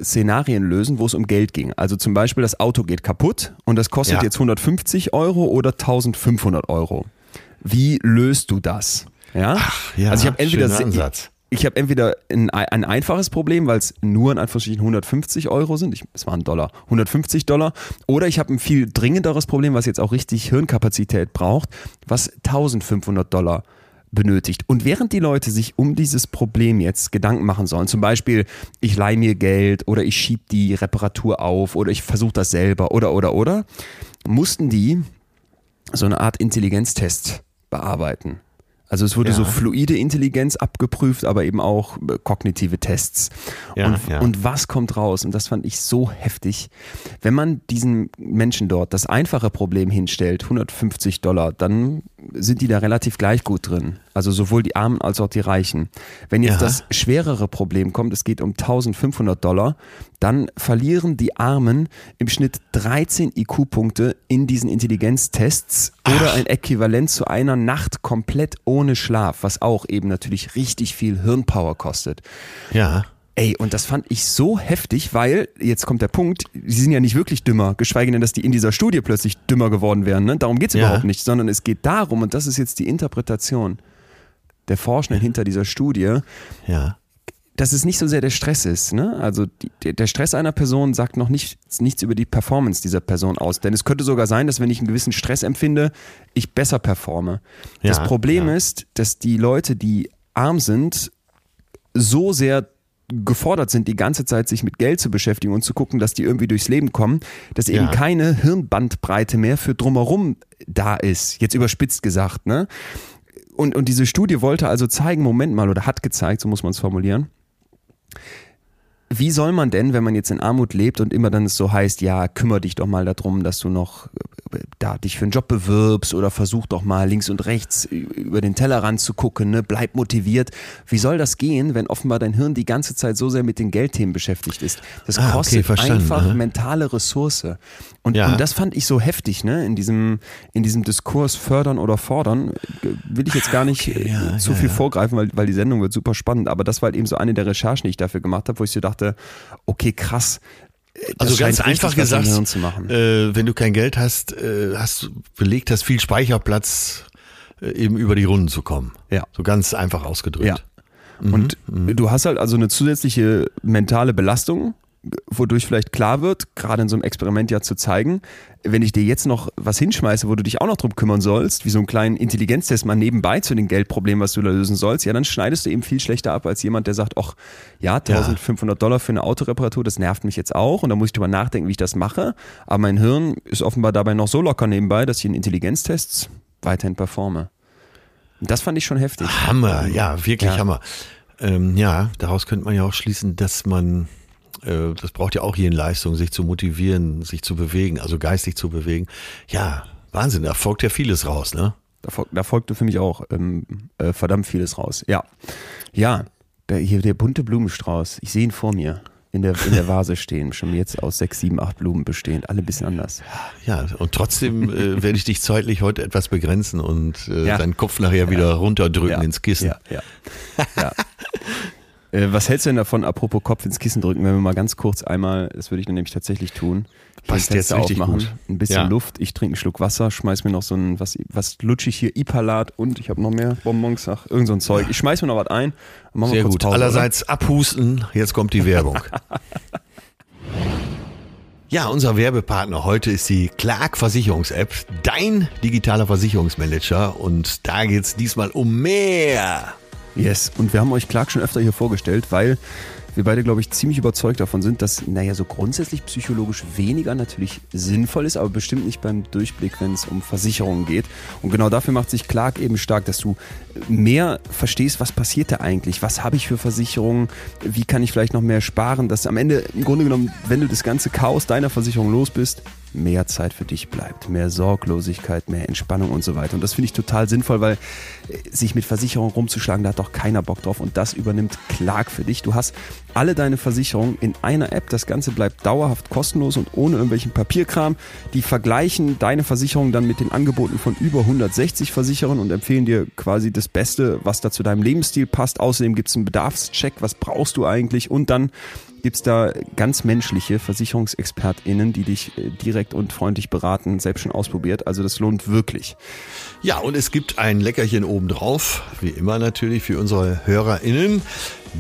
Szenarien lösen, wo es um Geld ging. Also zum Beispiel das Auto geht kaputt und das kostet ja. jetzt 150 Euro oder 1500 Euro. Wie löst du das? Ja, Ach, ja also ich habe entweder Ansatz. Ich, habe entweder ein, ein, einfaches Problem, weil es nur in Anführungsstrichen 150 Euro sind, ich, es waren Dollar, 150 Dollar, oder ich habe ein viel dringenderes Problem, was jetzt auch richtig Hirnkapazität braucht, was 1500 Dollar benötigt. Und während die Leute sich um dieses Problem jetzt Gedanken machen sollen, zum Beispiel, ich leihe mir Geld oder ich schiebe die Reparatur auf oder ich versuche das selber oder oder oder, mussten die so eine Art Intelligenztest bearbeiten. Also es wurde ja. so fluide Intelligenz abgeprüft, aber eben auch äh, kognitive Tests. Ja, und, ja. und was kommt raus? Und das fand ich so heftig. Wenn man diesen Menschen dort das einfache Problem hinstellt, 150 Dollar, dann sind die da relativ gleich gut drin. Also sowohl die Armen als auch die Reichen. Wenn jetzt das schwerere Problem kommt, es geht um 1500 Dollar, dann verlieren die Armen im Schnitt 13 IQ-Punkte in diesen Intelligenztests Ach. oder ein Äquivalent zu einer Nacht komplett ohne Schlaf, was auch eben natürlich richtig viel Hirnpower kostet. Ja. Ey, und das fand ich so heftig, weil, jetzt kommt der Punkt, sie sind ja nicht wirklich dümmer, geschweige denn, dass die in dieser Studie plötzlich dümmer geworden wären. Ne? Darum geht's ja. überhaupt nicht, sondern es geht darum, und das ist jetzt die Interpretation der Forschenden hinter dieser Studie, ja dass es nicht so sehr der Stress ist. Ne? Also die, der Stress einer Person sagt noch nicht, nichts über die Performance dieser Person aus. Denn es könnte sogar sein, dass wenn ich einen gewissen Stress empfinde, ich besser performe. Ja, das Problem ja. ist, dass die Leute, die arm sind, so sehr gefordert sind, die ganze Zeit sich mit Geld zu beschäftigen und zu gucken, dass die irgendwie durchs Leben kommen, dass eben ja. keine Hirnbandbreite mehr für drumherum da ist. Jetzt überspitzt gesagt, ne? Und, und diese Studie wollte also zeigen, Moment mal, oder hat gezeigt, so muss man es formulieren, wie soll man denn, wenn man jetzt in Armut lebt und immer dann es so heißt, ja, kümmere dich doch mal darum, dass du noch äh, da dich für einen Job bewirbst oder versuch doch mal links und rechts über den Tellerrand zu gucken, ne? bleib motiviert. Wie soll das gehen, wenn offenbar dein Hirn die ganze Zeit so sehr mit den Geldthemen beschäftigt ist? Das ah, kostet okay, einfach ne? mentale Ressource. Und, ja. und das fand ich so heftig, ne? In diesem, in diesem Diskurs fördern oder fordern, will ich jetzt gar nicht okay, ja, zu ja, viel vorgreifen, weil, weil die Sendung wird super spannend. Aber das war halt eben so eine der Recherchen, die ich dafür gemacht habe, wo ich so dachte, dachte, okay, krass. Also ganz einfach gesagt, äh, wenn du kein Geld hast, äh, hast belegt hast, viel Speicherplatz äh, eben über die Runden zu kommen. Ja. So ganz einfach ausgedrückt. Ja. Mhm. Und mhm. du hast halt also eine zusätzliche mentale Belastung, wodurch vielleicht klar wird, gerade in so einem Experiment ja zu zeigen, wenn ich dir jetzt noch was hinschmeiße, wo du dich auch noch drum kümmern sollst, wie so einen kleinen Intelligenztest mal nebenbei zu den Geldproblemen, was du da lösen sollst, ja, dann schneidest du eben viel schlechter ab als jemand, der sagt, ach, ja, 1500 ja. Dollar für eine Autoreparatur, das nervt mich jetzt auch und da muss ich drüber nachdenken, wie ich das mache. Aber mein Hirn ist offenbar dabei noch so locker nebenbei, dass ich in Intelligenztests weiterhin performe. Und das fand ich schon heftig. Hammer, ja, wirklich ja. Hammer. Ähm, ja, daraus könnte man ja auch schließen, dass man Äh, das braucht ja auch hier in Leistung, sich zu motivieren, sich zu bewegen, also geistig zu bewegen. Ja, Wahnsinn, da folgt ja vieles raus, ne? Da, fol da folgte für mich auch ähm, äh, verdammt vieles raus. Ja. Ja, der, hier der bunte Blumenstrauß. Ich sehe ihn vor mir in der, in der Vase stehen, schon jetzt aus sechs, sieben, acht Blumen bestehend, alle ein bisschen anders. Ja, und trotzdem äh, werde ich dich zeitlich heute etwas begrenzen und äh, ja. deinen Kopf nachher wieder runterdrücken ja. ins Kissen. Ja, ja. Äh, was hältst du denn davon, apropos Kopf ins Kissen drücken, wenn wir mal ganz kurz einmal, das würde ich dann nämlich tatsächlich tun, Passt jetzt richtig aufmachen, gut. ein bisschen ja. Luft, ich trinke einen Schluck Wasser, schmeiß mir noch so ein, was, was lutschig hier, Ipalat und ich habe noch mehr Bonbons, ach, irgend so ein Zeug. Ich schmeiß mir noch was ein. Sehr gut, Pause, allerseits oder? abhusten, jetzt kommt die Werbung. Ja, unser Werbepartner heute ist die Clark Versicherungs-App, dein digitaler Versicherungsmanager. Und da geht's diesmal um mehr. Yes, und wir haben euch Clark schon öfter hier vorgestellt, weil wir beide, glaube ich, ziemlich überzeugt davon sind, dass, naja, so grundsätzlich psychologisch weniger natürlich sinnvoll ist, aber bestimmt nicht beim Durchblick, wenn es um Versicherungen geht. Und genau dafür macht sich Clark eben stark, dass du mehr verstehst, was passiert da eigentlich, was habe ich für Versicherungen, wie kann ich vielleicht noch mehr sparen, dass am Ende im Grunde genommen, wenn du das ganze Chaos deiner Versicherung los bist, mehr Zeit für dich bleibt, mehr Sorglosigkeit, mehr Entspannung und so weiter. Und das finde ich total sinnvoll, weil äh, sich mit Versicherungen rumzuschlagen, da hat doch keiner Bock drauf und das übernimmt Clark für dich. Du hast alle deine Versicherungen in einer App. Das Ganze bleibt dauerhaft kostenlos und ohne irgendwelchen Papierkram. Die vergleichen deine Versicherung dann mit den Angeboten von über 160 Versicherern und empfehlen dir quasi das Beste, was da zu deinem Lebensstil passt. Außerdem gibt es einen Bedarfscheck, was brauchst du eigentlich und dann gibt es da ganz menschliche VersicherungsexpertInnen, die dich äh, direkt und freundlich beraten, selbst schon ausprobiert. Also das lohnt wirklich. Ja, und es gibt ein Leckerchen obendrauf, wie immer natürlich für unsere HörerInnen.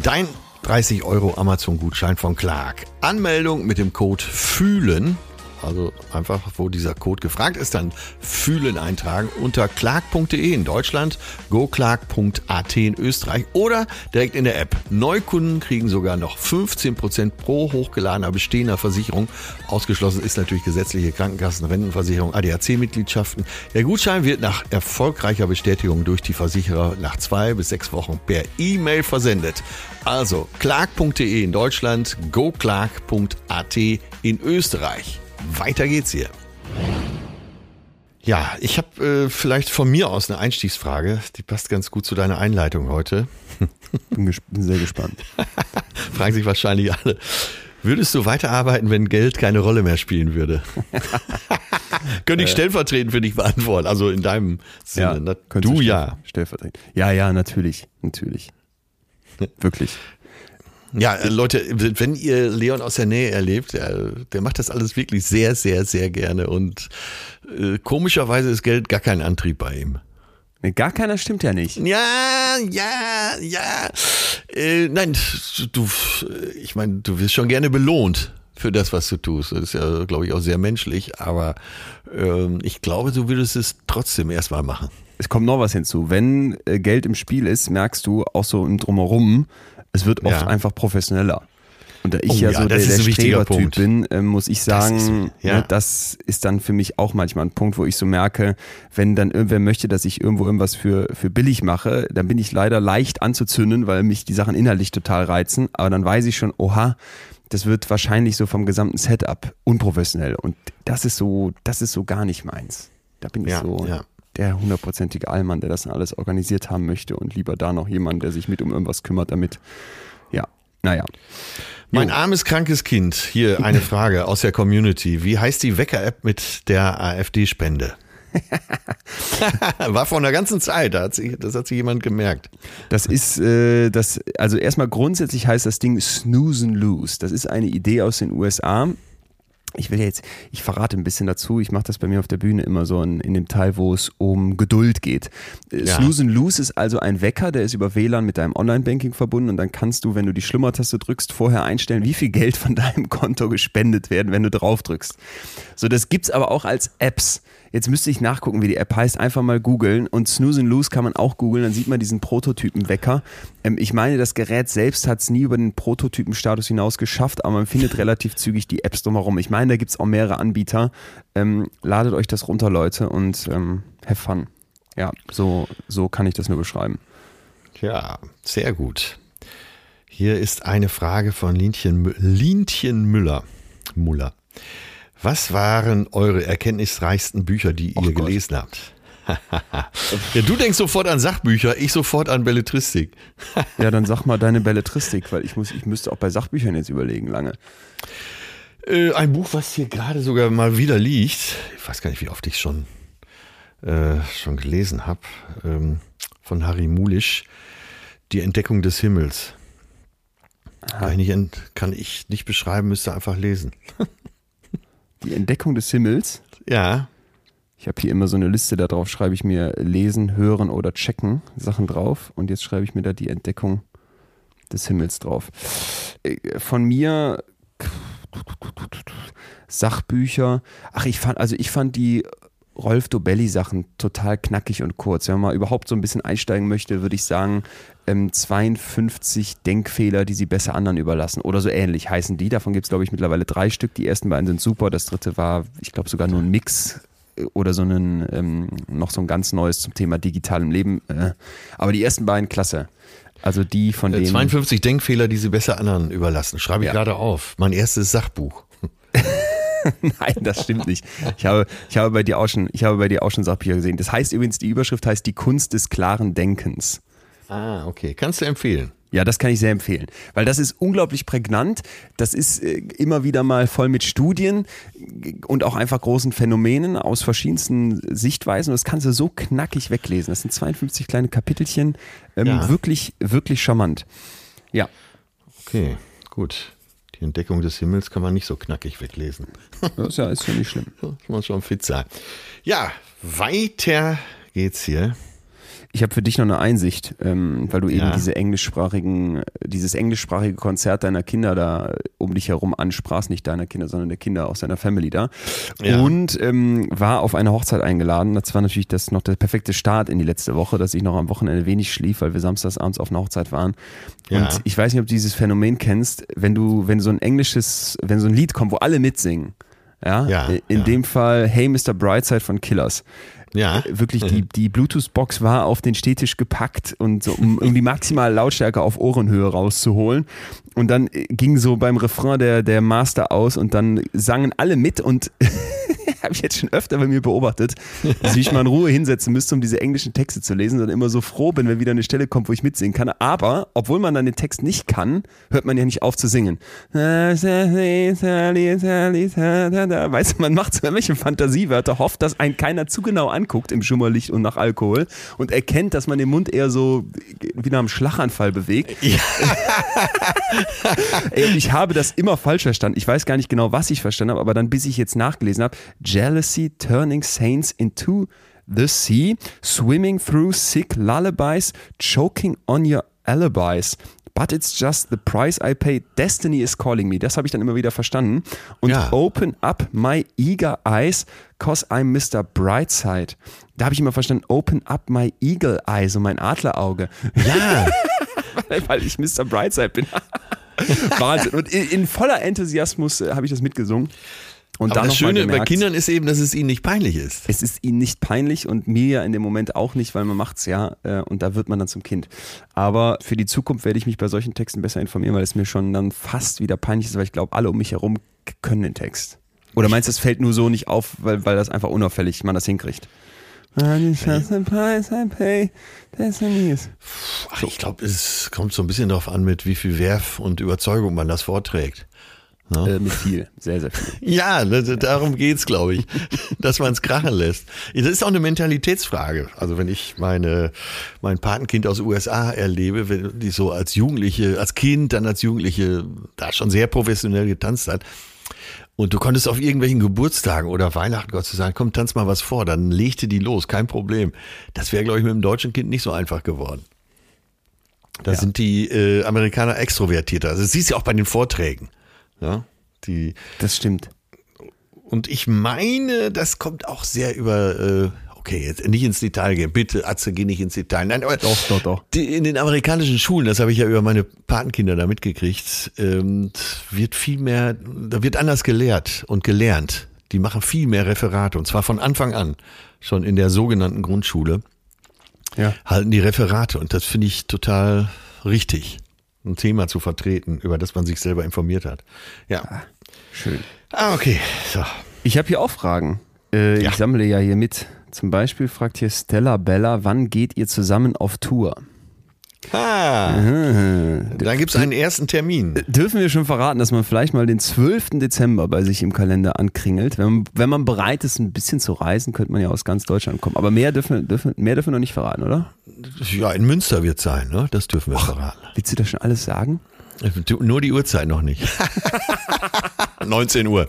Dein 30 Euro Amazon-Gutschein von Clark. Anmeldung mit dem Code FÜHLEN also einfach, wo dieser Code gefragt ist, dann fühlen eintragen unter clark.de in Deutschland, goclark.at in Österreich oder direkt in der App. Neukunden kriegen sogar noch 15% pro hochgeladener bestehender Versicherung. Ausgeschlossen ist natürlich gesetzliche Krankenkassen, Rentenversicherung, ADAC-Mitgliedschaften. Der Gutschein wird nach erfolgreicher Bestätigung durch die Versicherer nach zwei bis sechs Wochen per E-Mail versendet. Also clark.de in Deutschland, goclark.at in Österreich. Weiter geht's hier. Ja, ich habe äh, vielleicht von mir aus eine Einstiegsfrage, die passt ganz gut zu deiner Einleitung heute. Bin, bin sehr gespannt. Fragen sich wahrscheinlich alle. Würdest du weiterarbeiten, wenn Geld keine Rolle mehr spielen würde? Könnte ich äh. stellvertretend für dich beantworten, also in deinem Sinne. Ja, du ja. Stellvertretend. Ja, ja, natürlich, natürlich. Wirklich. Ja, äh, Leute, wenn ihr Leon aus der Nähe erlebt, der, der macht das alles wirklich sehr, sehr, sehr gerne und äh, komischerweise ist Geld gar kein Antrieb bei ihm. gar keiner stimmt ja nicht. Ja, ja, ja. Äh, nein, du, ich meine, du wirst schon gerne belohnt für das, was du tust. Das ist ja, glaube ich, auch sehr menschlich, aber ähm, ich glaube, du würdest es trotzdem erstmal machen. Es kommt noch was hinzu. Wenn äh, Geld im Spiel ist, merkst du auch so im Drumherum, es wird oft ja. einfach professioneller. Und da ich oh, ja so der, der Strebertyp bin, äh, muss ich sagen, das ist, ja. ne, das ist dann für mich auch manchmal ein Punkt, wo ich so merke, wenn dann irgendwer möchte, dass ich irgendwo irgendwas für, für billig mache, dann bin ich leider leicht anzuzünden, weil mich die Sachen inhaltlich total reizen. Aber dann weiß ich schon, oha, das wird wahrscheinlich so vom gesamten Setup unprofessionell. Und das ist so, das ist so gar nicht meins. Da bin ich ja, so. Ja der hundertprozentige Allmann, der das alles organisiert haben möchte und lieber da noch jemand, der sich mit um irgendwas kümmert, damit, ja, naja. Mein armes, krankes Kind. Hier eine Frage aus der Community. Wie heißt die Wecker-App mit der AfD-Spende? War vor einer ganzen Zeit, da hat sich, das hat sich jemand gemerkt. Das ist, äh, das, also erstmal grundsätzlich heißt das Ding Snooze and Lose. Das ist eine Idee aus den USA ich will jetzt, ich verrate ein bisschen dazu, ich mache das bei mir auf der Bühne immer so in, in dem Teil, wo es um Geduld geht. Äh, ja. Snooze and Lose ist also ein Wecker, der ist über WLAN mit deinem Online-Banking verbunden und dann kannst du, wenn du die Schlummertaste drückst, vorher einstellen, wie viel Geld von deinem Konto gespendet werden, wenn du drauf drückst. So, das gibt's aber auch als Apps. Jetzt müsste ich nachgucken, wie die App heißt. Einfach mal googeln. Und Snooze and Lose kann man auch googeln. Dann sieht man diesen Prototypen-Wecker. Ähm, ich meine, das Gerät selbst hat es nie über den Prototypen-Status hinaus geschafft, aber man findet relativ zügig die Apps drumherum. Ich meine, da gibt es auch mehrere Anbieter. Ähm, ladet euch das runter, Leute, und ähm, have fun. Ja, so, so kann ich das nur beschreiben. Ja, sehr gut. Hier ist eine Frage von Lientchen, Lientchen Müller. Muller. Was waren eure erkenntnisreichsten Bücher, die ihr Gott. gelesen habt? ja, du denkst sofort an Sachbücher, ich sofort an Belletristik. Ja, dann sag mal deine Belletristik, weil ich muss, ich müsste auch bei Sachbüchern jetzt überlegen lange. Äh, ein Buch, was hier gerade sogar mal wieder liegt. Ich weiß gar nicht, wie oft ich schon, äh, schon gelesen habe. Ähm, von Harry Mulisch. Die Entdeckung des Himmels. Kann ich, nicht, kann ich nicht beschreiben, müsste einfach lesen. Die Entdeckung des Himmels. Ja, Ich habe hier immer so eine Liste, da drauf schreibe ich mir lesen, hören oder checken Sachen drauf. Und jetzt schreibe ich mir da die Entdeckung des Himmels drauf. Äh, Von mir Sachbücher. Ach, ich fand, also ich fand die Rolf Dobelli Sachen total knackig und kurz. Wenn man mal überhaupt so ein bisschen einsteigen möchte, würde ich sagen, ähm, 52 Denkfehler, die sie besser anderen überlassen. Oder so ähnlich heißen die. Davon gibt es, glaube ich, mittlerweile drei Stück. Die ersten beiden sind super. Das dritte war, ich glaube, sogar nur ein Mix äh, oder so einen, ähm, noch so ein ganz neues zum Thema digitalem Leben. Äh. Aber die ersten beiden klasse. Also die von äh, denen. 52 Denkfehler, die sie besser anderen überlassen. Schreibe ich Ja. gerade auf. Mein erstes Sachbuch. Nein, das stimmt nicht. Ich habe, ich habe bei dir auch schon, ich habe bei dir auch schon Sachbücher gesehen. Das heißt übrigens, die Überschrift heißt die Kunst des klaren Denkens. Ah, okay. Kannst du empfehlen. Ja, das kann ich sehr empfehlen, weil das ist unglaublich prägnant. Das ist äh, immer wieder mal voll mit Studien äh, und auch einfach großen Phänomenen aus verschiedensten Sichtweisen. Und das kannst du so knackig weglesen. Das sind 52 kleine Kapitelchen. Ähm, Ja. Wirklich, wirklich charmant. Ja. Okay, gut. Die Entdeckung des Himmels kann man nicht so knackig weglesen. Das ist ja, ist ja nicht schlimm. Das muss schon fit sein. Ja, weiter geht's hier. Ich habe für dich noch eine Einsicht, ähm, weil du eben Ja. diese englischsprachigen, dieses englischsprachige Konzert deiner Kinder da um dich herum ansprachst, nicht deiner Kinder, sondern der Kinder aus deiner Family da. Ja. Und ähm, war auf eine Hochzeit eingeladen. Das war natürlich das noch der perfekte Start in die letzte Woche, dass ich noch am Wochenende wenig schlief, weil wir samstags abends auf einer Hochzeit waren. Ja. Und ich weiß nicht, ob du dieses Phänomen kennst, wenn du, wenn so ein englisches, wenn so ein Lied kommt, wo alle mitsingen. Ja, in dem Fall Hey Mr. Brightside von Killers Ja. Wirklich die, die Bluetooth-Box war auf den Stehtisch gepackt und so, um, um die maximale Lautstärke auf Ohrenhöhe rauszuholen. Und dann äh, ging so beim Refrain der, der Master aus und dann sangen alle mit und habe ich jetzt schon öfter bei mir beobachtet, dass ich mal in Ruhe hinsetzen müsste, um diese englischen Texte zu lesen, sondern immer so froh bin, wenn wieder eine Stelle kommt, wo ich mitsingen kann. Aber, obwohl man dann den Text nicht kann, hört man ja nicht auf zu singen. Weißt du, man macht so irgendwelche Fantasiewörter, hofft, dass einen keiner zu genau anguckt im Schummerlicht und nach Alkohol und erkennt, dass man den Mund eher so wie nach einem Schlaganfall bewegt. Ey, und ich habe das immer falsch verstanden. Ich weiß gar nicht genau, was ich verstanden habe, aber dann, bis ich jetzt nachgelesen habe, Jealousy turning saints into the sea, swimming through sick lullabies, choking on your alibis. But it's just the price I pay. Destiny is calling me. Das habe ich dann immer wieder verstanden. Und Ja. open up my eager eyes, cause I'm Mr. Brightside. Da habe ich immer verstanden, open up my eagle eye, so mein Adlerauge Ja, weil ich Mr. Brightside bin. Wahnsinn. Und in, in voller Enthusiasmus äh, habe ich das mitgesungen. Und aber dann das Schöne bei gemerkt, Kindern ist eben, dass es ihnen nicht peinlich ist. es ist ihnen nicht peinlich und mir ja in dem Moment auch nicht, weil man macht's ja äh, und da wird man dann zum Kind. Aber für die Zukunft werde ich mich bei solchen Texten besser informieren, weil es mir schon dann fast wieder peinlich ist, weil ich glaube, alle um mich herum können den Text. Oder meinst du, es fällt nur so nicht auf, weil, weil das einfach unauffällig man das hinkriegt? Ach, ich glaube, es kommt so ein bisschen darauf an, mit wie viel Werf und Überzeugung man das vorträgt. Äh, mit viel, sehr, sehr viel. Ja, das, darum geht's, glaube ich, dass man es krachen lässt. Das ist auch eine Mentalitätsfrage. Also wenn ich meine mein Patenkind aus den USA erlebe, wenn die so als Jugendliche, als Kind, dann als Jugendliche da schon sehr professionell getanzt hat. Und du konntest auf irgendwelchen Geburtstagen oder Weihnachten Gott zu sagen, komm, tanz mal was vor, dann legte die los, kein Problem. Das wäre, glaube ich, mit dem deutschen Kind nicht so einfach geworden. Da Ja. sind die äh, Amerikaner extrovertierter. Also das siehst du ja auch bei den Vorträgen. Ja, die Das stimmt. und ich meine, das kommt auch sehr über, äh, okay, jetzt nicht ins Detail gehen, bitte, Atze, geh nicht ins Detail. Nein, aber Doch, doch, doch. Die, in den amerikanischen Schulen, das habe ich ja über meine Patenkinder da mitgekriegt, ähm, wird viel mehr, da wird anders gelehrt und gelernt. Die machen viel mehr Referate und zwar von Anfang an, schon in der sogenannten Grundschule, Ja. halten die Referate und das finde ich total richtig. Ein Thema zu vertreten, über das man sich selber informiert hat. Ja. Ah, schön. Ah, okay. So. Ich habe hier auch Fragen. Äh, Ja. Ich sammle ja hier mit. Zum Beispiel fragt hier Stella Bella, wann geht ihr zusammen auf Tour? Ah, dann gibt es einen ersten Termin. Dürfen wir schon verraten, dass man vielleicht mal den 12. Dezember bei sich im Kalender ankringelt? Wenn man, wenn man bereit ist, ein bisschen zu reisen, könnte man ja aus ganz Deutschland kommen. Aber mehr dürfen, dürfen, mehr dürfen wir noch nicht verraten, oder? Ja, in Münster wird es sein, ne? Das dürfen wir verraten. Willst du das schon alles sagen? Nur die Uhrzeit noch nicht. 19 Uhr.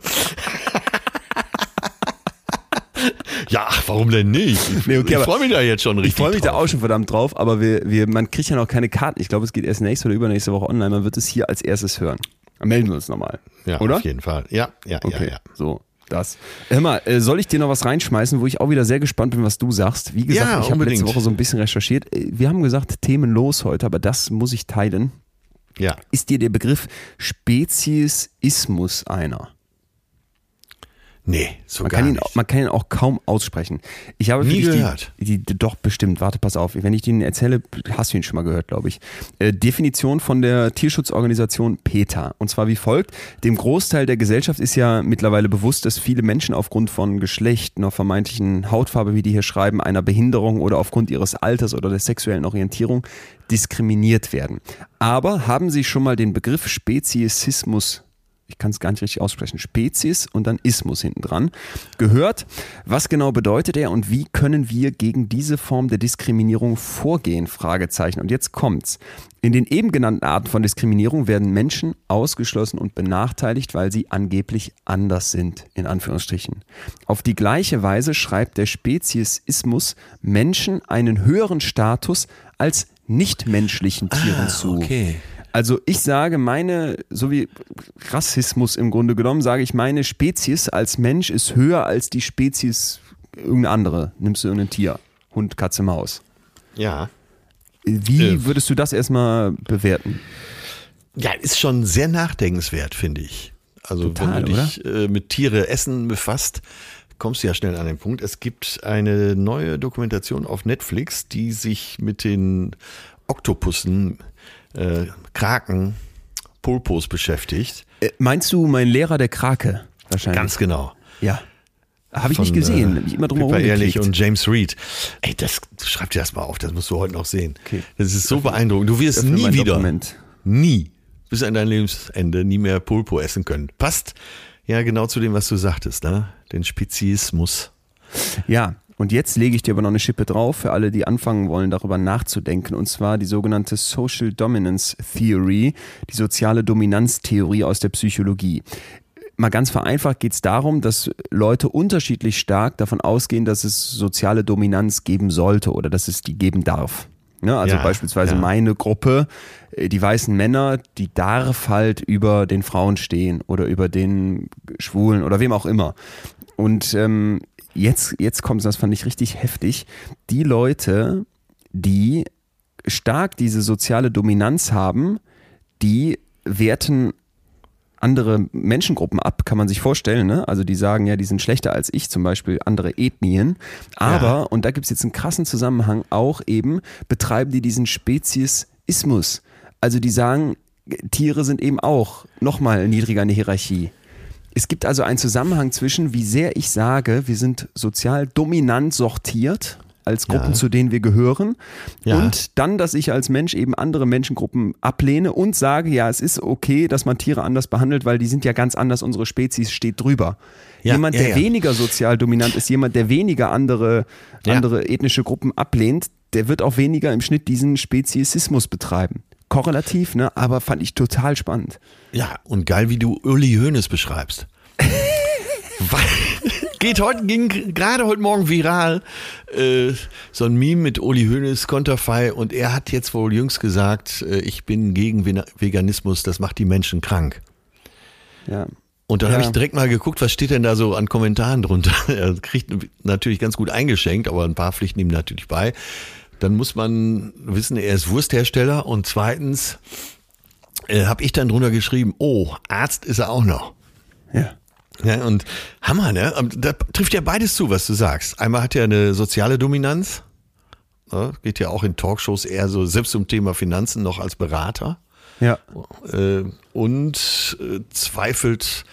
Ja, warum denn nicht? Ich, Nee, okay, ich freue mich da jetzt schon richtig. Ich freue mich da drauf. auch schon verdammt drauf, aber wir, wir, man kriegt ja noch keine Karten. Ich glaube, es geht erst nächste oder übernächste Woche online. Man wird es hier als erstes hören. Dann melden wir uns nochmal. Ja, oder? auf jeden Fall. Ja, ja, Okay, ja, ja. so. Das. Hör mal, äh, soll ich dir noch was reinschmeißen, wo ich auch wieder sehr gespannt bin, was du sagst? Wie gesagt, Ja, ich habe letzte. Woche so ein bisschen recherchiert. Äh, Wir haben gesagt, Themen los heute, aber das muss ich teilen. Ja. Ist dir der Begriff Speziesismus einer? Nee, so Man gar kann, ihn, nicht. auch- man kann ihn auch kaum aussprechen. Ich habe Nie gehört. Die, die, doch, bestimmt. Warte, pass auf. Wenn ich den erzähle, hast du ihn schon mal gehört, glaube ich. Äh, Definition von der Tierschutzorganisation PETA. Und zwar wie folgt. Dem Großteil der Gesellschaft ist ja mittlerweile bewusst, dass viele Menschen aufgrund von Geschlecht, einer vermeintlichen Hautfarbe, wie die hier schreiben, einer Behinderung oder aufgrund ihres Alters oder der sexuellen Orientierung diskriminiert werden. Aber haben Sie schon mal den Begriff Speziesismus ich kann es gar nicht richtig aussprechen, Spezies und dann Ismus hinten dran, gehört. Was genau bedeutet er und wie können wir gegen diese Form der Diskriminierung vorgehen? Fragezeichen. Und jetzt kommt's. In den eben genannten Arten von Diskriminierung werden Menschen ausgeschlossen und benachteiligt, weil sie angeblich anders sind, in Anführungsstrichen. Auf die gleiche Weise schreibt der Speziesismus Menschen einen höheren Status als nichtmenschlichen Tieren Ah, zu. okay. Also ich sage meine, so wie Rassismus im Grunde genommen, sage ich meine Spezies als Mensch ist höher als die Spezies irgendeine andere. Nimmst du irgendein Tier, Hund, Katze, Maus. Ja. Wie Äh. würdest du das erstmal bewerten? Ja, ist schon sehr nachdenkenswert, finde ich. Also Total, wenn du dich äh, mit Tiere essen befasst, kommst du ja schnell an den Punkt. Es gibt eine neue Dokumentation auf Netflix, die sich mit den Oktopussen, äh, Kraken, Pulpos beschäftigt. Äh, meinst du mein Lehrer der Krake? Wahrscheinlich. Ganz genau. Ja. Habe ich nicht gesehen. äh, Hab ich immer drum Ehrlich und James Reed. Ey, das schreib dir das mal auf, das musst du heute noch sehen. Okay. Das ist so beeindruckend. Du wirst nie wieder, Dokument. nie, bis an dein Lebensende, nie mehr Pulpo essen können. Passt ja genau zu dem, was du sagtest, ne? Den Speziismus. Ja, und jetzt lege ich dir aber noch eine Schippe drauf für alle, die anfangen wollen, darüber nachzudenken. Und zwar die sogenannte Social Dominance Theory, die soziale Dominanztheorie aus der Psychologie. Mal ganz vereinfacht geht es darum, dass Leute unterschiedlich stark davon ausgehen, dass es soziale Dominanz geben sollte oder dass es die geben darf. Ne? Also Ja, beispielsweise ja. meine Gruppe, äh, die weißen Männer, die darf halt über den Frauen stehen oder über den Schwulen oder wem auch immer. Und ähm, jetzt, jetzt kommt das fand ich richtig heftig. Die Leute, die stark diese soziale Dominanz haben, die werten andere Menschengruppen ab, kann man sich vorstellen. Ne? Also die sagen ja, die sind schlechter als ich, zum Beispiel andere Ethnien. Aber, Ja. und da gibt es jetzt einen krassen Zusammenhang, auch eben betreiben die diesen Speziesismus. Also die sagen, Tiere sind eben auch nochmal niedriger in der Hierarchie. Es gibt also einen Zusammenhang zwischen, wie sehr ich sage, wir sind sozial dominant sortiert als Gruppen, Ja. zu denen wir gehören. Ja. Und dann, dass ich als Mensch eben andere Menschengruppen ablehne und sage, ja, es ist okay, dass man Tiere anders behandelt, weil die sind ja ganz anders, unsere Spezies steht drüber. Ja, jemand, der weniger sozial dominant ist, jemand, der weniger andere, andere ethnische Gruppen ablehnt, der wird auch weniger im Schnitt diesen Speziesismus betreiben. Korrelativ, ne? aber fand ich total spannend. Ja, und geil, wie du Uli Hoeneß beschreibst. Geht heute, ging gerade heute Morgen viral, äh, so ein Meme mit Uli Hoeneß, Konterfei, und er hat jetzt wohl jüngst gesagt, äh, ich bin gegen Veganismus, das macht die Menschen krank. Ja. Und dann Ja. habe ich direkt mal geguckt, was steht denn da so an Kommentaren drunter. Er kriegt natürlich ganz gut eingeschenkt, aber ein paar pflichten ihm natürlich bei. Dann muss man wissen, er ist Wursthersteller und zweitens äh, habe ich dann drunter geschrieben, oh, Arzt ist er auch noch. Ja. Ja, und Hammer, ne? Da trifft ja beides zu, was du sagst. Einmal hat er eine soziale Dominanz, ne? geht ja auch in Talkshows eher so, selbst zum Thema Finanzen noch als Berater. Ja. Äh, und äh, zweifelt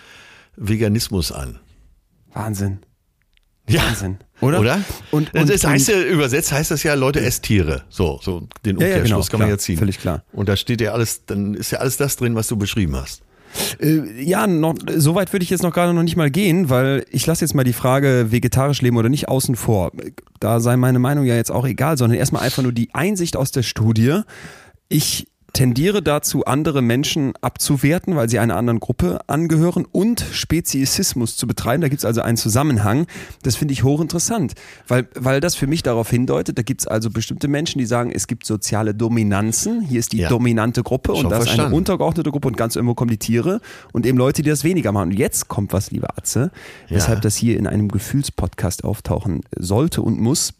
Veganismus an. Wahnsinn. Ja. Wahnsinn. Oder? Oder? Und, das und, ist, heißt ja, übersetzt heißt das ja, Leute, esst Tiere. So, so den Ja, ja, Umkehrschluss genau, kann man klar, ja ziehen. völlig klar. Und da steht ja alles, dann ist ja alles das drin, was du beschrieben hast. Äh, ja, noch, so weit würde ich jetzt noch gerade noch nicht mal gehen, weil ich lasse jetzt mal die Frage vegetarisch leben oder nicht außen vor. Da sei meine Meinung ja jetzt auch egal, sondern erstmal einfach nur die Einsicht aus der Studie. Ich tendiere dazu, andere Menschen abzuwerten, weil sie einer anderen Gruppe angehören und Speziesismus zu betreiben. Da gibt es also einen Zusammenhang. Das finde ich hochinteressant, weil, weil das für mich darauf hindeutet, da gibt es also bestimmte Menschen, die sagen, es gibt soziale Dominanzen. Hier ist die Ja. dominante Gruppe und Schon das ist eine untergeordnete Gruppe und ganz irgendwo kommen die Tiere und eben Leute, die das weniger machen. Und jetzt kommt was, lieber Atze, Ja. weshalb das hier in einem Gefühlspodcast auftauchen sollte und muss.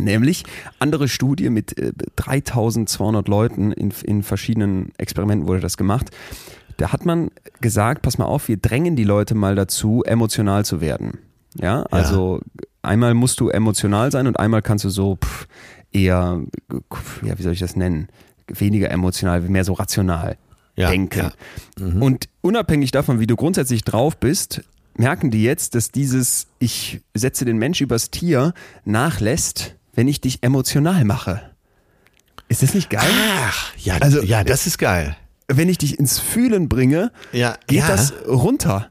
Nämlich andere Studie mit äh, 3200 Leuten in, in verschiedenen Experimenten wurde das gemacht. Da hat man gesagt, pass mal auf, wir drängen die Leute mal dazu, emotional zu werden. Ja, also einmal musst du emotional sein und einmal kannst du so pff, eher, ja, wie soll ich das nennen? Weniger emotional, mehr so rational Ja, denken. Und unabhängig davon, wie du grundsätzlich drauf bist, merken die jetzt, dass dieses Ich setze den Mensch übers Tier nachlässt, wenn ich dich emotional mache. Ist das nicht geil? Ach, ja, Also, ja, das ist geil. Wenn ich dich ins Fühlen bringe, Ja, geht ja. das runter.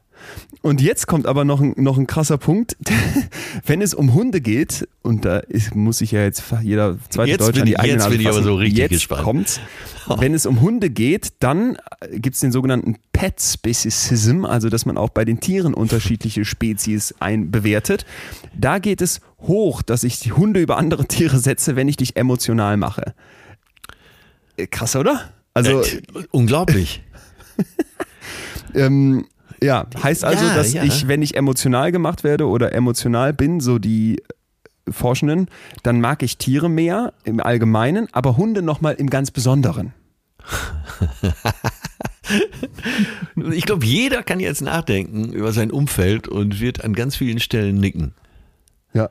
Und jetzt kommt aber noch ein, noch ein krasser Punkt. Wenn es um Hunde geht, und da ist, muss sich ja jetzt jeder zweite Jetzt Deutsche an die ich- eigene jetzt Nase bin ich aber so richtig jetzt gespannt. Kommt's. Wenn es um Hunde geht, dann gibt es den sogenannten Pet Speciesism, also dass man auch bei den Tieren unterschiedliche Spezies einbewertet. Da geht es hoch, dass ich die Hunde über andere Tiere setze, wenn ich dich emotional mache. Äh, Krass, oder? Also Äh, unglaublich. ähm, ja, heißt also, Ja, dass ja. ich, wenn ich emotional gemacht werde oder emotional bin, so die Forschenden, dann mag ich Tiere mehr im Allgemeinen, aber Hunde nochmal im ganz Besonderen. Ich glaube, jeder kann jetzt nachdenken über sein Umfeld und wird an ganz vielen Stellen nicken. Ja.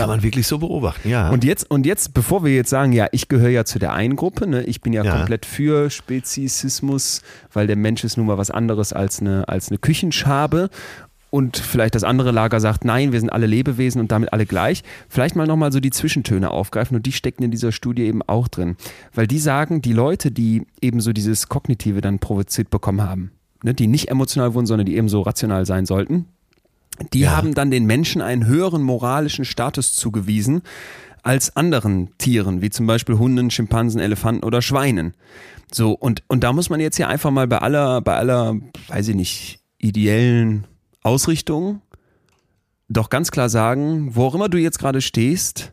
Kann man wirklich so beobachten, ja. Und jetzt, und jetzt, bevor wir jetzt sagen, ja, ich gehöre ja zu der einen Gruppe, ne, ich bin ja, Ja. komplett für Speziesismus, weil der Mensch ist nun mal was anderes als eine, als eine Küchenschabe. Und vielleicht das andere Lager sagt, nein, wir sind alle Lebewesen und damit alle gleich. Vielleicht mal nochmal so die Zwischentöne aufgreifen und die stecken in dieser Studie eben auch drin. Weil die sagen, die Leute, die eben so dieses Kognitive dann provoziert bekommen haben, ne, die nicht emotional wurden, sondern die eben so rational sein sollten, die Ja. haben dann den Menschen einen höheren moralischen Status zugewiesen als anderen Tieren, wie zum Beispiel Hunden, Schimpansen, Elefanten oder Schweinen. So, und, und da muss man jetzt ja einfach mal bei aller, bei aller, weiß ich nicht, ideellen Ausrichtung doch ganz klar sagen, wo auch immer du jetzt gerade stehst,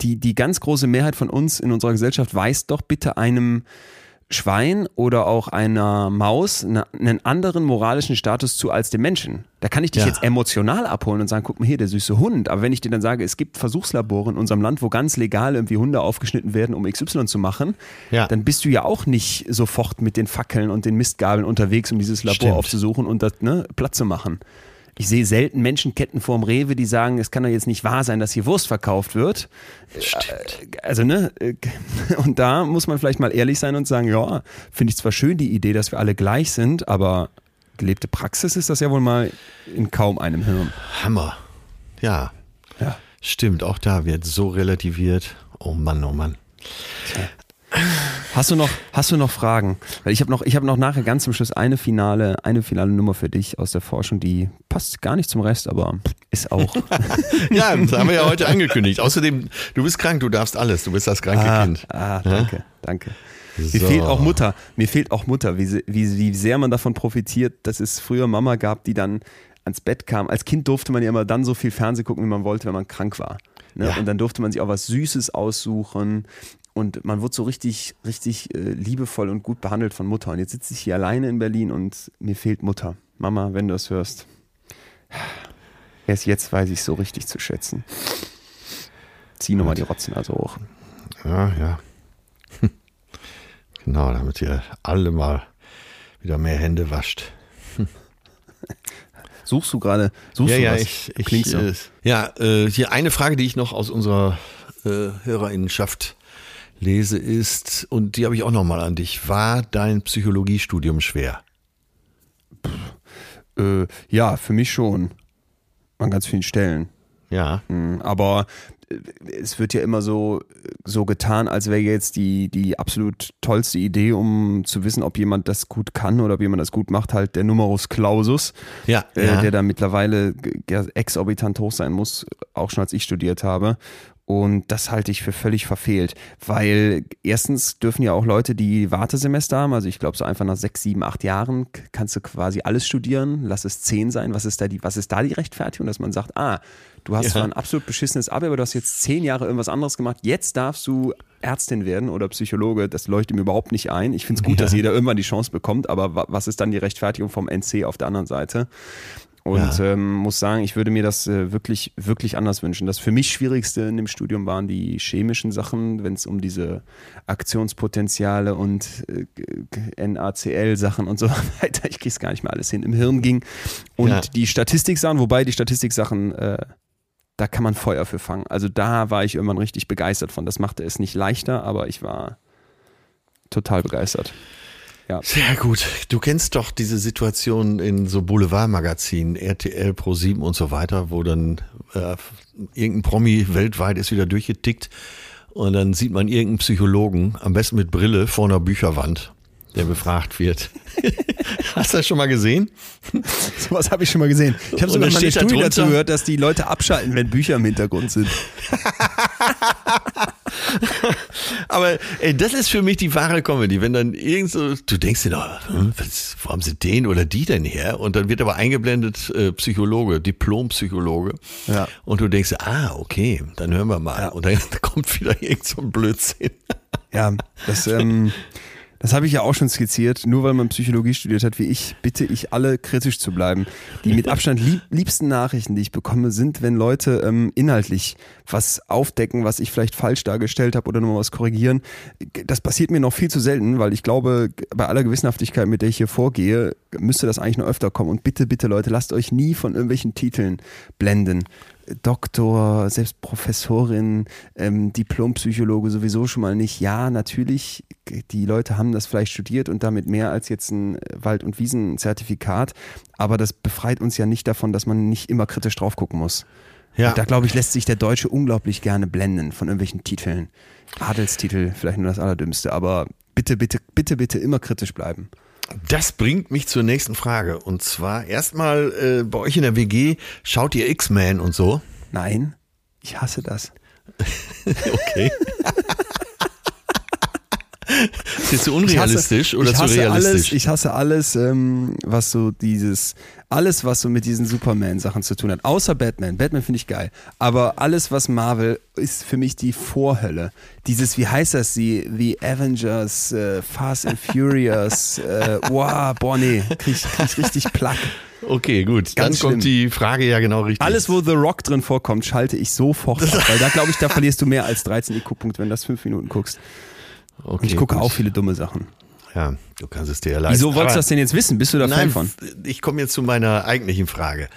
die, die ganz große Mehrheit von uns in unserer Gesellschaft weist doch bitte einem Schwein oder auch einer Maus ne- einen anderen moralischen Status zu als dem Menschen. Da kann ich dich Ja. jetzt emotional abholen und sagen, guck mal hier, der süße Hund. Aber wenn ich dir dann sage, es gibt Versuchslabore in unserem Land, wo ganz legal irgendwie Hunde aufgeschnitten werden, um XY zu machen, Ja. dann bist du ja auch nicht sofort mit den Fackeln und den Mistgabeln unterwegs, um dieses Labor Stimmt. aufzusuchen und das ne, platt zu machen. Ich sehe selten Menschenketten vorm Rewe, die sagen, es kann doch jetzt nicht wahr sein, dass hier Wurst verkauft wird. Stimmt. Also, ne, äh, und da muss man vielleicht mal ehrlich sein und sagen, ja, finde ich zwar schön die Idee, dass wir alle gleich sind, aber gelebte Praxis ist das ja wohl mal in kaum einem Hirn. Hammer. Ja, Ja. stimmt. Auch da wird so relativiert. Oh Mann, oh Mann. Hast du noch, hast du noch Fragen? Weil ich habe noch, ich habe noch nachher ganz zum Schluss eine finale, eine finale Nummer für dich aus der Forschung, die passt gar nicht zum Rest, aber ist auch. Ja, das haben wir ja heute angekündigt. Außerdem, du bist krank, du darfst alles. Du bist das kranke ah, Kind. ah, danke, danke. Mir So. fehlt auch Mutter. Mir fehlt auch Mutter, wie, wie, wie sehr man davon profitiert, dass es früher Mama gab, die dann ans Bett kam. Als Kind durfte man ja immer dann so viel Fernsehen gucken, wie man wollte, wenn man krank war. Ne? Ja. Und dann durfte man sich auch was Süßes aussuchen. Und man wurde so richtig, richtig äh, liebevoll und gut behandelt von Mutter. Und jetzt sitze ich hier alleine in Berlin und mir fehlt Mutter. Mama, wenn du das hörst. Erst jetzt weiß ich so richtig zu schätzen. Zieh nochmal die Rotzen also hoch. Ja, ja. Genau, damit ihr alle mal wieder mehr Hände wascht. Suchst du gerade, suchst ja, du ja, was? ich, ich Klingt so. äh, ja, äh, hier eine Frage, die ich noch aus unserer äh, Hörerinnenschaft lese ist, und die habe ich auch nochmal an dich, war dein Psychologiestudium schwer? Äh, ja, für mich schon. An ganz vielen Stellen. Ja. Mhm, Aber äh, es wird ja immer so, so getan, als wäre jetzt die, die absolut tollste Idee, um zu wissen, ob jemand das gut kann oder ob jemand das gut macht, halt der Numerus Clausus, Ja, äh, ja. der da mittlerweile exorbitant hoch sein muss, auch schon als ich studiert habe. Und das halte ich für völlig verfehlt, weil erstens dürfen ja auch Leute, die Wartesemester haben, also ich glaube so einfach nach sechs, sieben, acht Jahren kannst du quasi alles studieren, lass es zehn sein. Was ist da die, was ist da die Rechtfertigung, dass man sagt, ah, du hast Ja. zwar ein absolut beschissenes Abi, aber du hast jetzt zehn Jahre irgendwas anderes gemacht, jetzt darfst du Ärztin werden oder Psychologe, das leuchtet mir überhaupt nicht ein. Ich finde es gut, Ja. dass jeder irgendwann die Chance bekommt, aber wa- was ist dann die Rechtfertigung vom NC auf der anderen Seite? Und Ja. ähm, muss sagen, ich würde mir das äh, wirklich, wirklich anders wünschen. Das für mich Schwierigste in dem Studium waren die chemischen Sachen, wenn es um diese Aktionspotenziale und äh, NaCl-Sachen und so weiter, ich kriege es gar nicht mehr alles hin, im Hirn ging. Und Ja. die Statistik-Sachen, wobei die Statistik-Sachen, äh, da kann man Feuer für fangen. Also da war ich irgendwann richtig begeistert von. Das machte es nicht leichter, aber ich war total begeistert. Sehr gut. Du kennst doch diese Situation in so Boulevardmagazinen, RTL, Pro7 und so weiter, wo dann äh, irgendein Promi weltweit ist wieder durchgetickt und dann sieht man irgendeinen Psychologen, am besten mit Brille, vor einer Bücherwand, der befragt wird. Hast du das schon mal gesehen? Sowas habe ich schon mal gesehen. Ich habe sogar mal eine da Studie drunter- dazu gehört, dass die Leute abschalten, wenn Bücher im Hintergrund sind. Aber ey, das ist für mich die wahre Comedy, wenn dann irgend so, du denkst dir doch, hm, was, wo haben sie den oder die denn her? Und dann wird aber eingeblendet äh, Psychologe, Diplompsychologe. Ja. Und du denkst, ah, okay, dann hören wir mal. Und dann kommt wieder irgend so ein Blödsinn. Ja, das, ähm, das habe ich ja auch schon skizziert. Nur weil man Psychologie studiert hat wie ich, bitte ich alle kritisch zu bleiben. Die mit Abstand lieb, liebsten Nachrichten, die ich bekomme, sind, wenn Leute ähm, inhaltlich was aufdecken, was ich vielleicht falsch dargestellt habe oder nochmal was korrigieren. Das passiert mir noch viel zu selten, weil ich glaube, bei aller Gewissenhaftigkeit, mit der ich hier vorgehe, müsste das eigentlich noch öfter kommen. Und bitte, bitte Leute, lasst euch nie von irgendwelchen Titeln blenden. Doktor, selbst Professorin, ähm, Diplompsychologe sowieso schon mal nicht. Ja, natürlich, die Leute haben das vielleicht studiert und damit mehr als jetzt ein Wald- und Wiesenzertifikat, aber das befreit uns ja nicht davon, dass man nicht immer kritisch drauf gucken muss. Ja. Und da glaube ich, lässt sich der Deutsche unglaublich gerne blenden von irgendwelchen Titeln. Adelstitel, vielleicht nur das Allerdümmste, aber bitte, bitte, bitte, bitte immer kritisch bleiben. Das bringt mich zur nächsten Frage. Und zwar erstmal äh, bei euch in der WG, schaut ihr X-Men und so? Nein, ich hasse das. Okay. ist jetzt zu Ich hasse- unrealistisch oder zu realistisch? Alles, ich hasse alles, ähm, was so dieses, alles, was so mit diesen Superman-Sachen zu tun hat. Außer Batman. Batman finde ich geil. Aber alles, was Marvel, ist für mich die Vorhölle. Dieses, wie heißt das? Die, The Avengers, äh, Fast and Furious, äh, wow, boah, nee, krieg, ich- krieg ich richtig Plack. okay, gut. Dann Ganz kommt die Frage ja genau richtig. Alles, wo The Rock drin vorkommt, schalte ich sofort ab. Weil da glaube ich, da verlierst du mehr als 13 IQ-Punkte, wenn du das fünf Minuten guckst. Okay, Und ich gucke gut. auch viele dumme Sachen. Ja, du kannst es dir ja leisten. Wieso wolltest du das denn jetzt wissen? Bist du da Fan Nein, von? ich komme jetzt zu meiner eigentlichen Frage.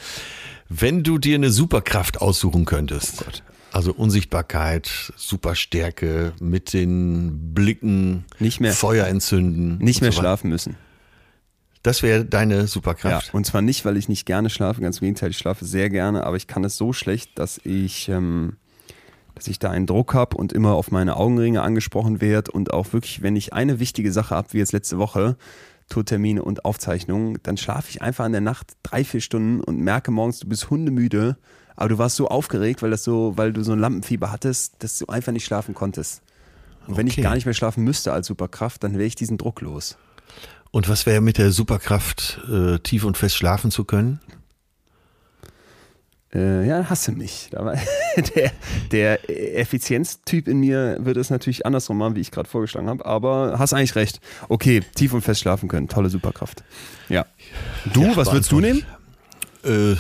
Wenn du dir eine Superkraft aussuchen könntest, also Unsichtbarkeit, Superstärke, mit den Blicken, Nicht mehr. Feuer entzünden, Nicht mehr so schlafen müssen. Das wäre deine Ja, Superkraft. und zwar nicht, weil ich nicht gerne schlafe, ganz im Gegenteil, ich schlafe sehr gerne, aber ich kann es so schlecht, dass ich, ähm, dass ich da einen Druck habe und immer auf meine Augenringe angesprochen werde und auch wirklich, wenn ich eine wichtige Sache habe, wie jetzt letzte Woche, Tourtermine und Aufzeichnungen, dann schlafe ich einfach in der Nacht drei, vier Stunden und merke morgens, du bist hundemüde, aber du warst so aufgeregt, weil das so, weil du so ein Lampenfieber hattest, dass du einfach nicht schlafen konntest. Und wenn ich Okay. gar nicht mehr schlafen müsste als Superkraft, dann wäre ich diesen Druck los. Und was wäre mit der Superkraft, äh, tief und fest schlafen zu können? Äh, ja, hasse mich. Der, der Effizienztyp in mir wird es natürlich andersrum machen, wie ich gerade vorgeschlagen habe, aber hast eigentlich recht. Okay, tief und fest schlafen können, tolle Superkraft. Ja. Du, Ja, was würdest du nehmen? Äh,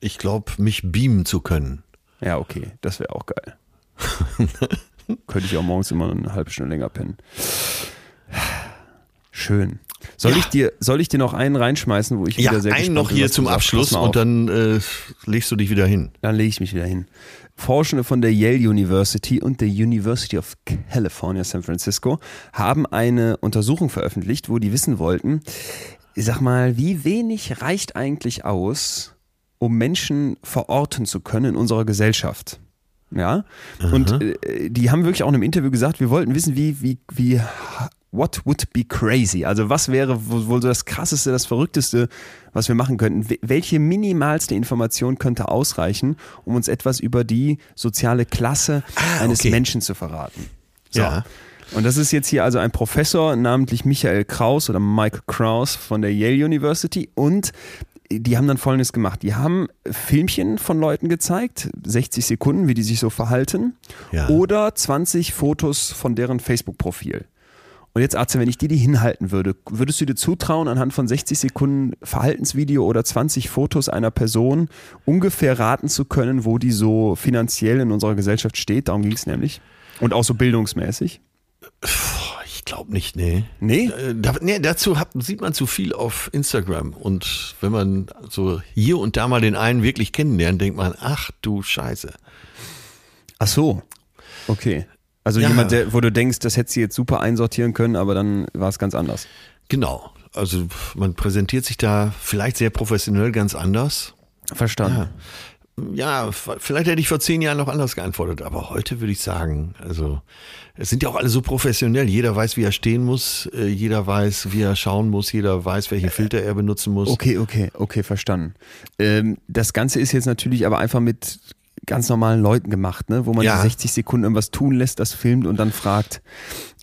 ich glaube, mich beamen zu können. Ja, okay, das wäre auch geil. Könnte ich auch morgens immer eine halbe Stunde länger pennen. Schön. Soll, Ja. ich dir, soll ich dir noch einen reinschmeißen, wo ich Ja, wieder sehr einen noch hier zum? Abschluss und dann äh, legst du dich wieder hin. Dann lege ich mich wieder hin. Forschende von der Yale University und der University of California, San Francisco, haben eine Untersuchung veröffentlicht, wo die wissen wollten, ich sag mal, wie wenig reicht eigentlich aus, um Menschen verorten zu können in unserer Gesellschaft. Ja, und äh, die haben wirklich auch in einem Interview gesagt, wir wollten wissen, wie, wie, wie, what would be crazy? Also was wäre wohl so das krasseste, das verrückteste, was wir machen könnten? Wel- Welche minimalste Information könnte ausreichen, um uns etwas über die soziale Klasse Ah, eines okay. Menschen zu verraten? So. Ja. Und das ist jetzt hier also ein Professor, namentlich Michael Kraus oder Michael Kraus von der Yale University und die haben dann Folgendes gemacht. Die haben Filmchen von Leuten gezeigt, 60 Sekunden, wie die sich so verhalten, Ja. oder 20 Fotos von deren Facebook-Profil. Und jetzt, Arze, wenn ich dir die hinhalten würde, würdest du dir zutrauen, anhand von 60 Sekunden Verhaltensvideo oder 20 Fotos einer Person ungefähr raten zu können, wo die so finanziell in unserer Gesellschaft steht? Darum ging es nämlich. Und auch so bildungsmäßig. Ich glaube nicht, nee. Nee? Äh, Da, nee, dazu hat, sieht man zu viel auf Instagram. Und wenn man so hier und da mal den einen wirklich kennenlernt, denkt man, ach du Scheiße. Ach so. Okay. Also Ja. jemand, der, wo du denkst, das hätte sie jetzt super einsortieren können, aber dann war es ganz anders. Genau. Also man präsentiert sich da vielleicht sehr professionell ganz anders. Verstanden. Ja, f- vielleicht hätte ich vor zehn Jahren noch anders geantwortet, aber heute würde ich sagen, also es sind ja auch alle so professionell. Jeder weiß, wie er stehen muss, äh, jeder weiß, wie er schauen muss, jeder weiß, welche Filter er benutzen muss. Okay, okay, okay, verstanden. Ähm, das Ganze ist jetzt natürlich aber einfach mit ganz normalen Leuten gemacht, ne? wo man Ja. die 60 Sekunden irgendwas tun lässt, das filmt und dann fragt.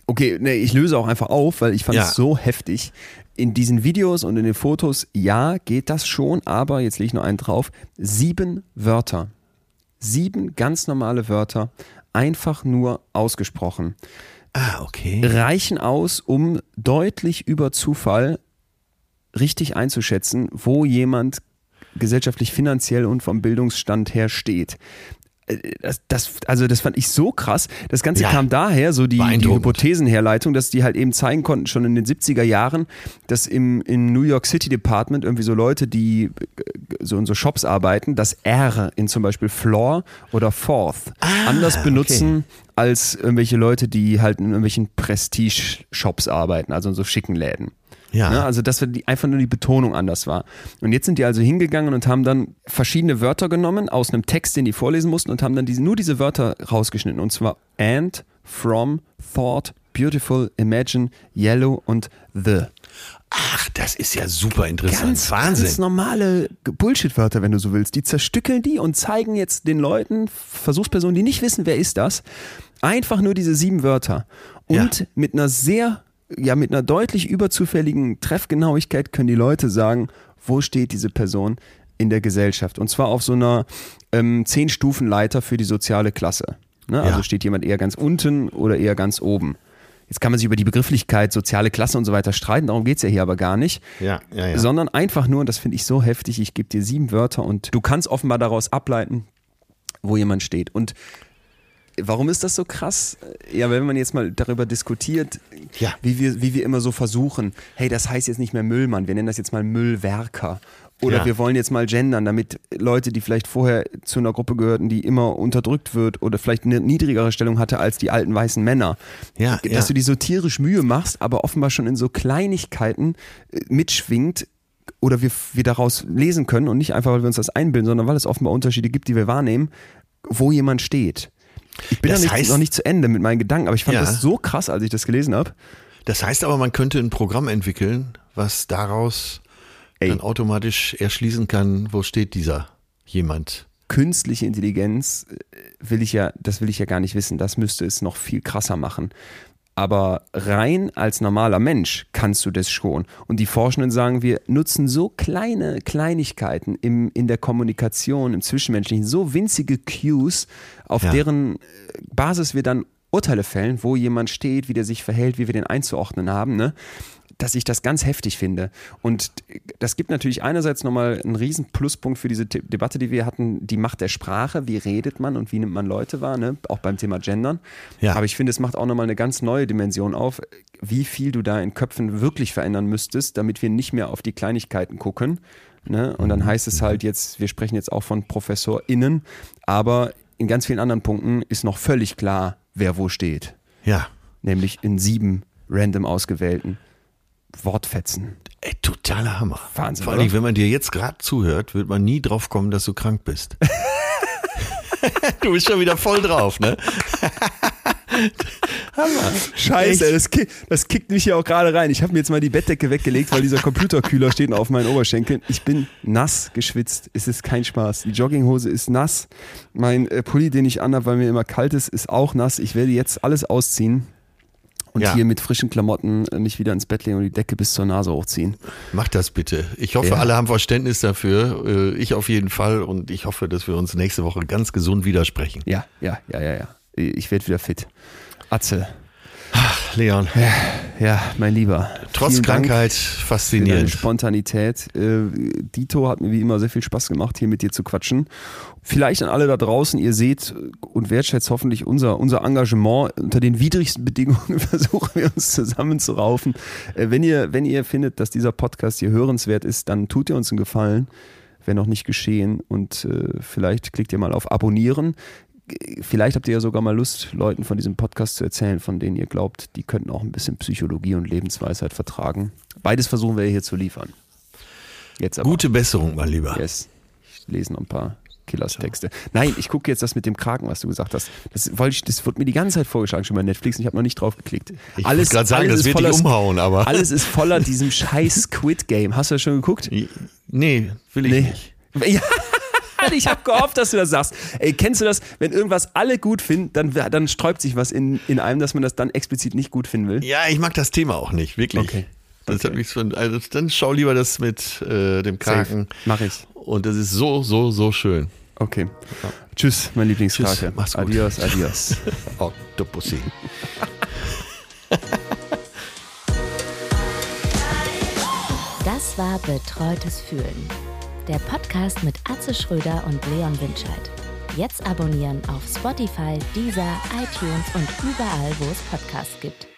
Okay, nee, ich löse auch einfach auf, weil ich fand es Ja. so heftig. In diesen Videos und in den Fotos, ja, geht das schon, aber jetzt lege ich noch einen drauf. Sieben Wörter. Sieben ganz normale Wörter, einfach nur ausgesprochen Ah, okay. reichen aus, um deutlich über Zufall richtig einzuschätzen, wo jemand gesellschaftlich, finanziell und vom Bildungsstand her steht. Äh, Das, das, also das fand ich so krass. Das Ganze Ja. kam daher, so die, die. Hypothesenherleitung, dass die halt eben zeigen konnten, schon in den 70er Jahren, dass im, im New York City Department irgendwie so Leute, die äh, so in so Shops arbeiten, das R in zum Beispiel Floor oder Fourth anders benutzen als irgendwelche Leute, die halt in irgendwelchen Prestige-Shops arbeiten, also in so schicken Läden. Ja. Ne? Also dass die, einfach nur die Betonung anders war. Und jetzt sind die also hingegangen und haben dann verschiedene Wörter genommen aus einem Text, den die vorlesen mussten und haben dann diese, nur diese Wörter rausgeschnitten. Und zwar and, from, thought, beautiful, imagine, yellow und the. Ach, das ist ja super interessant. Ganz, Wahnsinn. ganz normale Bullshit-Wörter, wenn du so willst. Die zerstückeln die und zeigen jetzt den Leuten, Versuchspersonen, die nicht wissen, wer ist das, einfach nur diese sieben Wörter. Und Ja. mit einer sehr, ja, mit einer deutlich überzufälligen Treffgenauigkeit können die Leute sagen, wo steht diese Person in der Gesellschaft. Und zwar auf so einer ähm, Zehn-Stufen-Leiter für die soziale Klasse. Ne? Also Ja. steht jemand eher ganz unten oder eher ganz oben. Jetzt kann man sich über die Begrifflichkeit soziale Klasse und so weiter streiten, darum geht's ja hier aber gar nicht Ja, ja, ja. sondern einfach nur, und das finde ich so heftig, ich gebe dir sieben Wörter und du kannst offenbar daraus ableiten, wo jemand steht. Und warum ist das so krass? Ja, wenn man jetzt mal darüber diskutiert, Ja. wie, wir, wie wir immer so versuchen, hey, das heißt jetzt nicht mehr Müllmann, wir nennen das jetzt mal Müllwerker. Oder Ja. wir wollen jetzt mal gendern, damit Leute, die vielleicht vorher zu einer Gruppe gehörten, die immer unterdrückt wird oder vielleicht eine niedrigere Stellung hatte als die alten weißen Männer, Ja, dass ja. du die so tierisch Mühe machst, aber offenbar schon in so Kleinigkeiten äh, mitschwingt oder wir, wir daraus lesen können und nicht einfach, weil wir uns das einbilden, sondern weil es offenbar Unterschiede gibt, die wir wahrnehmen, wo jemand steht. Ich bin Das noch, nicht, heißt- noch nicht zu Ende mit meinen Gedanken, aber ich fand Ja. das so krass, als ich das gelesen habe. Das heißt aber, man könnte ein Programm entwickeln, was daraus Ey. dann automatisch erschließen kann, wo steht dieser jemand. Künstliche Intelligenz äh, will ich ja, das will ich ja gar nicht wissen. Das müsste es noch viel krasser machen. Aber rein als normaler Mensch kannst du das schon. Und die Forschenden sagen, wir nutzen so kleine Kleinigkeiten im, in der Kommunikation, im Zwischenmenschlichen, so winzige Cues, auf Ja. deren äh, Basis wir dann Urteile fällen, wo jemand steht, wie der sich verhält, wie wir den einzuordnen haben, ne? Dass ich das ganz heftig finde. Und das gibt natürlich einerseits nochmal einen riesen Pluspunkt für diese De Debatte, die wir hatten, die Macht der Sprache, wie redet man und wie nimmt man Leute wahr, ne? auch beim Thema Gendern. Ja. Aber ich finde, es macht auch nochmal eine ganz neue Dimension auf. wie viel du da in Köpfen wirklich verändern müsstest, damit wir nicht mehr auf die Kleinigkeiten gucken. Ne? Und dann heißt es halt jetzt, wir sprechen jetzt auch von ProfessorInnen, aber in ganz vielen anderen Punkten ist noch völlig klar, wer wo steht. Ja. Nämlich in sieben random ausgewählten Wortfetzen. Ey, totaler Hammer. Wahnsinn, Vor allem, wenn man dir jetzt gerade zuhört, wird man nie drauf kommen, dass du krank bist. du bist schon wieder voll drauf, ne? Scheiße, das, kick, das kickt mich hier auch gerade rein. Ich habe mir jetzt mal die Bettdecke weggelegt, weil dieser Computerkühler steht auf meinen Oberschenkeln. Ich bin nass geschwitzt. Es ist kein Spaß. Die Jogginghose ist nass. Mein äh, Pulli, den ich anhabe, weil mir immer kalt ist, ist auch nass. Ich werde jetzt alles ausziehen und Ja. hier mit frischen Klamotten äh, mich wieder ins Bett legen und die Decke bis zur Nase hochziehen. Mach das bitte. Ich hoffe, Ja. alle haben Verständnis dafür. Äh, Ich auf jeden Fall. Und ich hoffe, dass wir uns nächste Woche ganz gesund widersprechen. Ja, ja, ja, ja, ja. Ich werde wieder fit. Atze, Leon, ja, mein Lieber. trotz. Krankheit für deine faszinierend. Spontanität. Äh, Dito hat mir wie immer sehr viel Spaß gemacht, hier mit dir zu quatschen. Vielleicht an alle da draußen, ihr seht und wertschätzt hoffentlich unser, unser Engagement. Unter den widrigsten Bedingungen versuchen wir uns zusammenzuraufen. Äh, wenn, ihr, wenn ihr findet, dass dieser Podcast hier hörenswert ist, dann tut ihr uns einen Gefallen, wenn noch nicht geschehen. Und äh, vielleicht klickt ihr mal auf Abonnieren. Vielleicht habt ihr ja sogar mal Lust, Leuten von diesem Podcast zu erzählen, von denen ihr glaubt, die könnten auch ein bisschen Psychologie und Lebensweisheit vertragen. Beides versuchen wir hier zu liefern. Jetzt aber. Gute Besserung, mein Lieber. Yes. Ich lese noch ein paar Killers-Texte. Nein, ich gucke jetzt das mit dem Kraken, was du gesagt hast. Das, wollte ich, das wird mir die ganze Zeit vorgeschlagen, schon bei Netflix, und ich habe noch nicht drauf geklickt. Ich wollte gerade sagen, das ist wird dich voller- umhauen, aber. Alles ist voller diesem scheiß Squid Game. Hast du das schon geguckt? Nee, will ich Nee. nicht. Ja, ich habe gehofft, dass du das sagst. Ey, kennst du das? Wenn irgendwas alle gut finden, dann, dann sträubt sich was in, in einem, dass man das dann explizit nicht gut finden will. Ja, ich mag das Thema auch nicht, wirklich. Okay. Das hat mich schon, also dann schau lieber das mit äh, dem Kraken. Mach ich. Und das ist so, so, so schön. Okay. Tschüss, mein Lieblingskrake. Tschüss, mach's gut. Adios, adios. Octopussy. Das war Betreutes Fühlen. Der Podcast mit Atze Schröder und Leon Winscheid. Jetzt abonnieren auf Spotify, Deezer, iTunes und überall, wo es Podcasts gibt.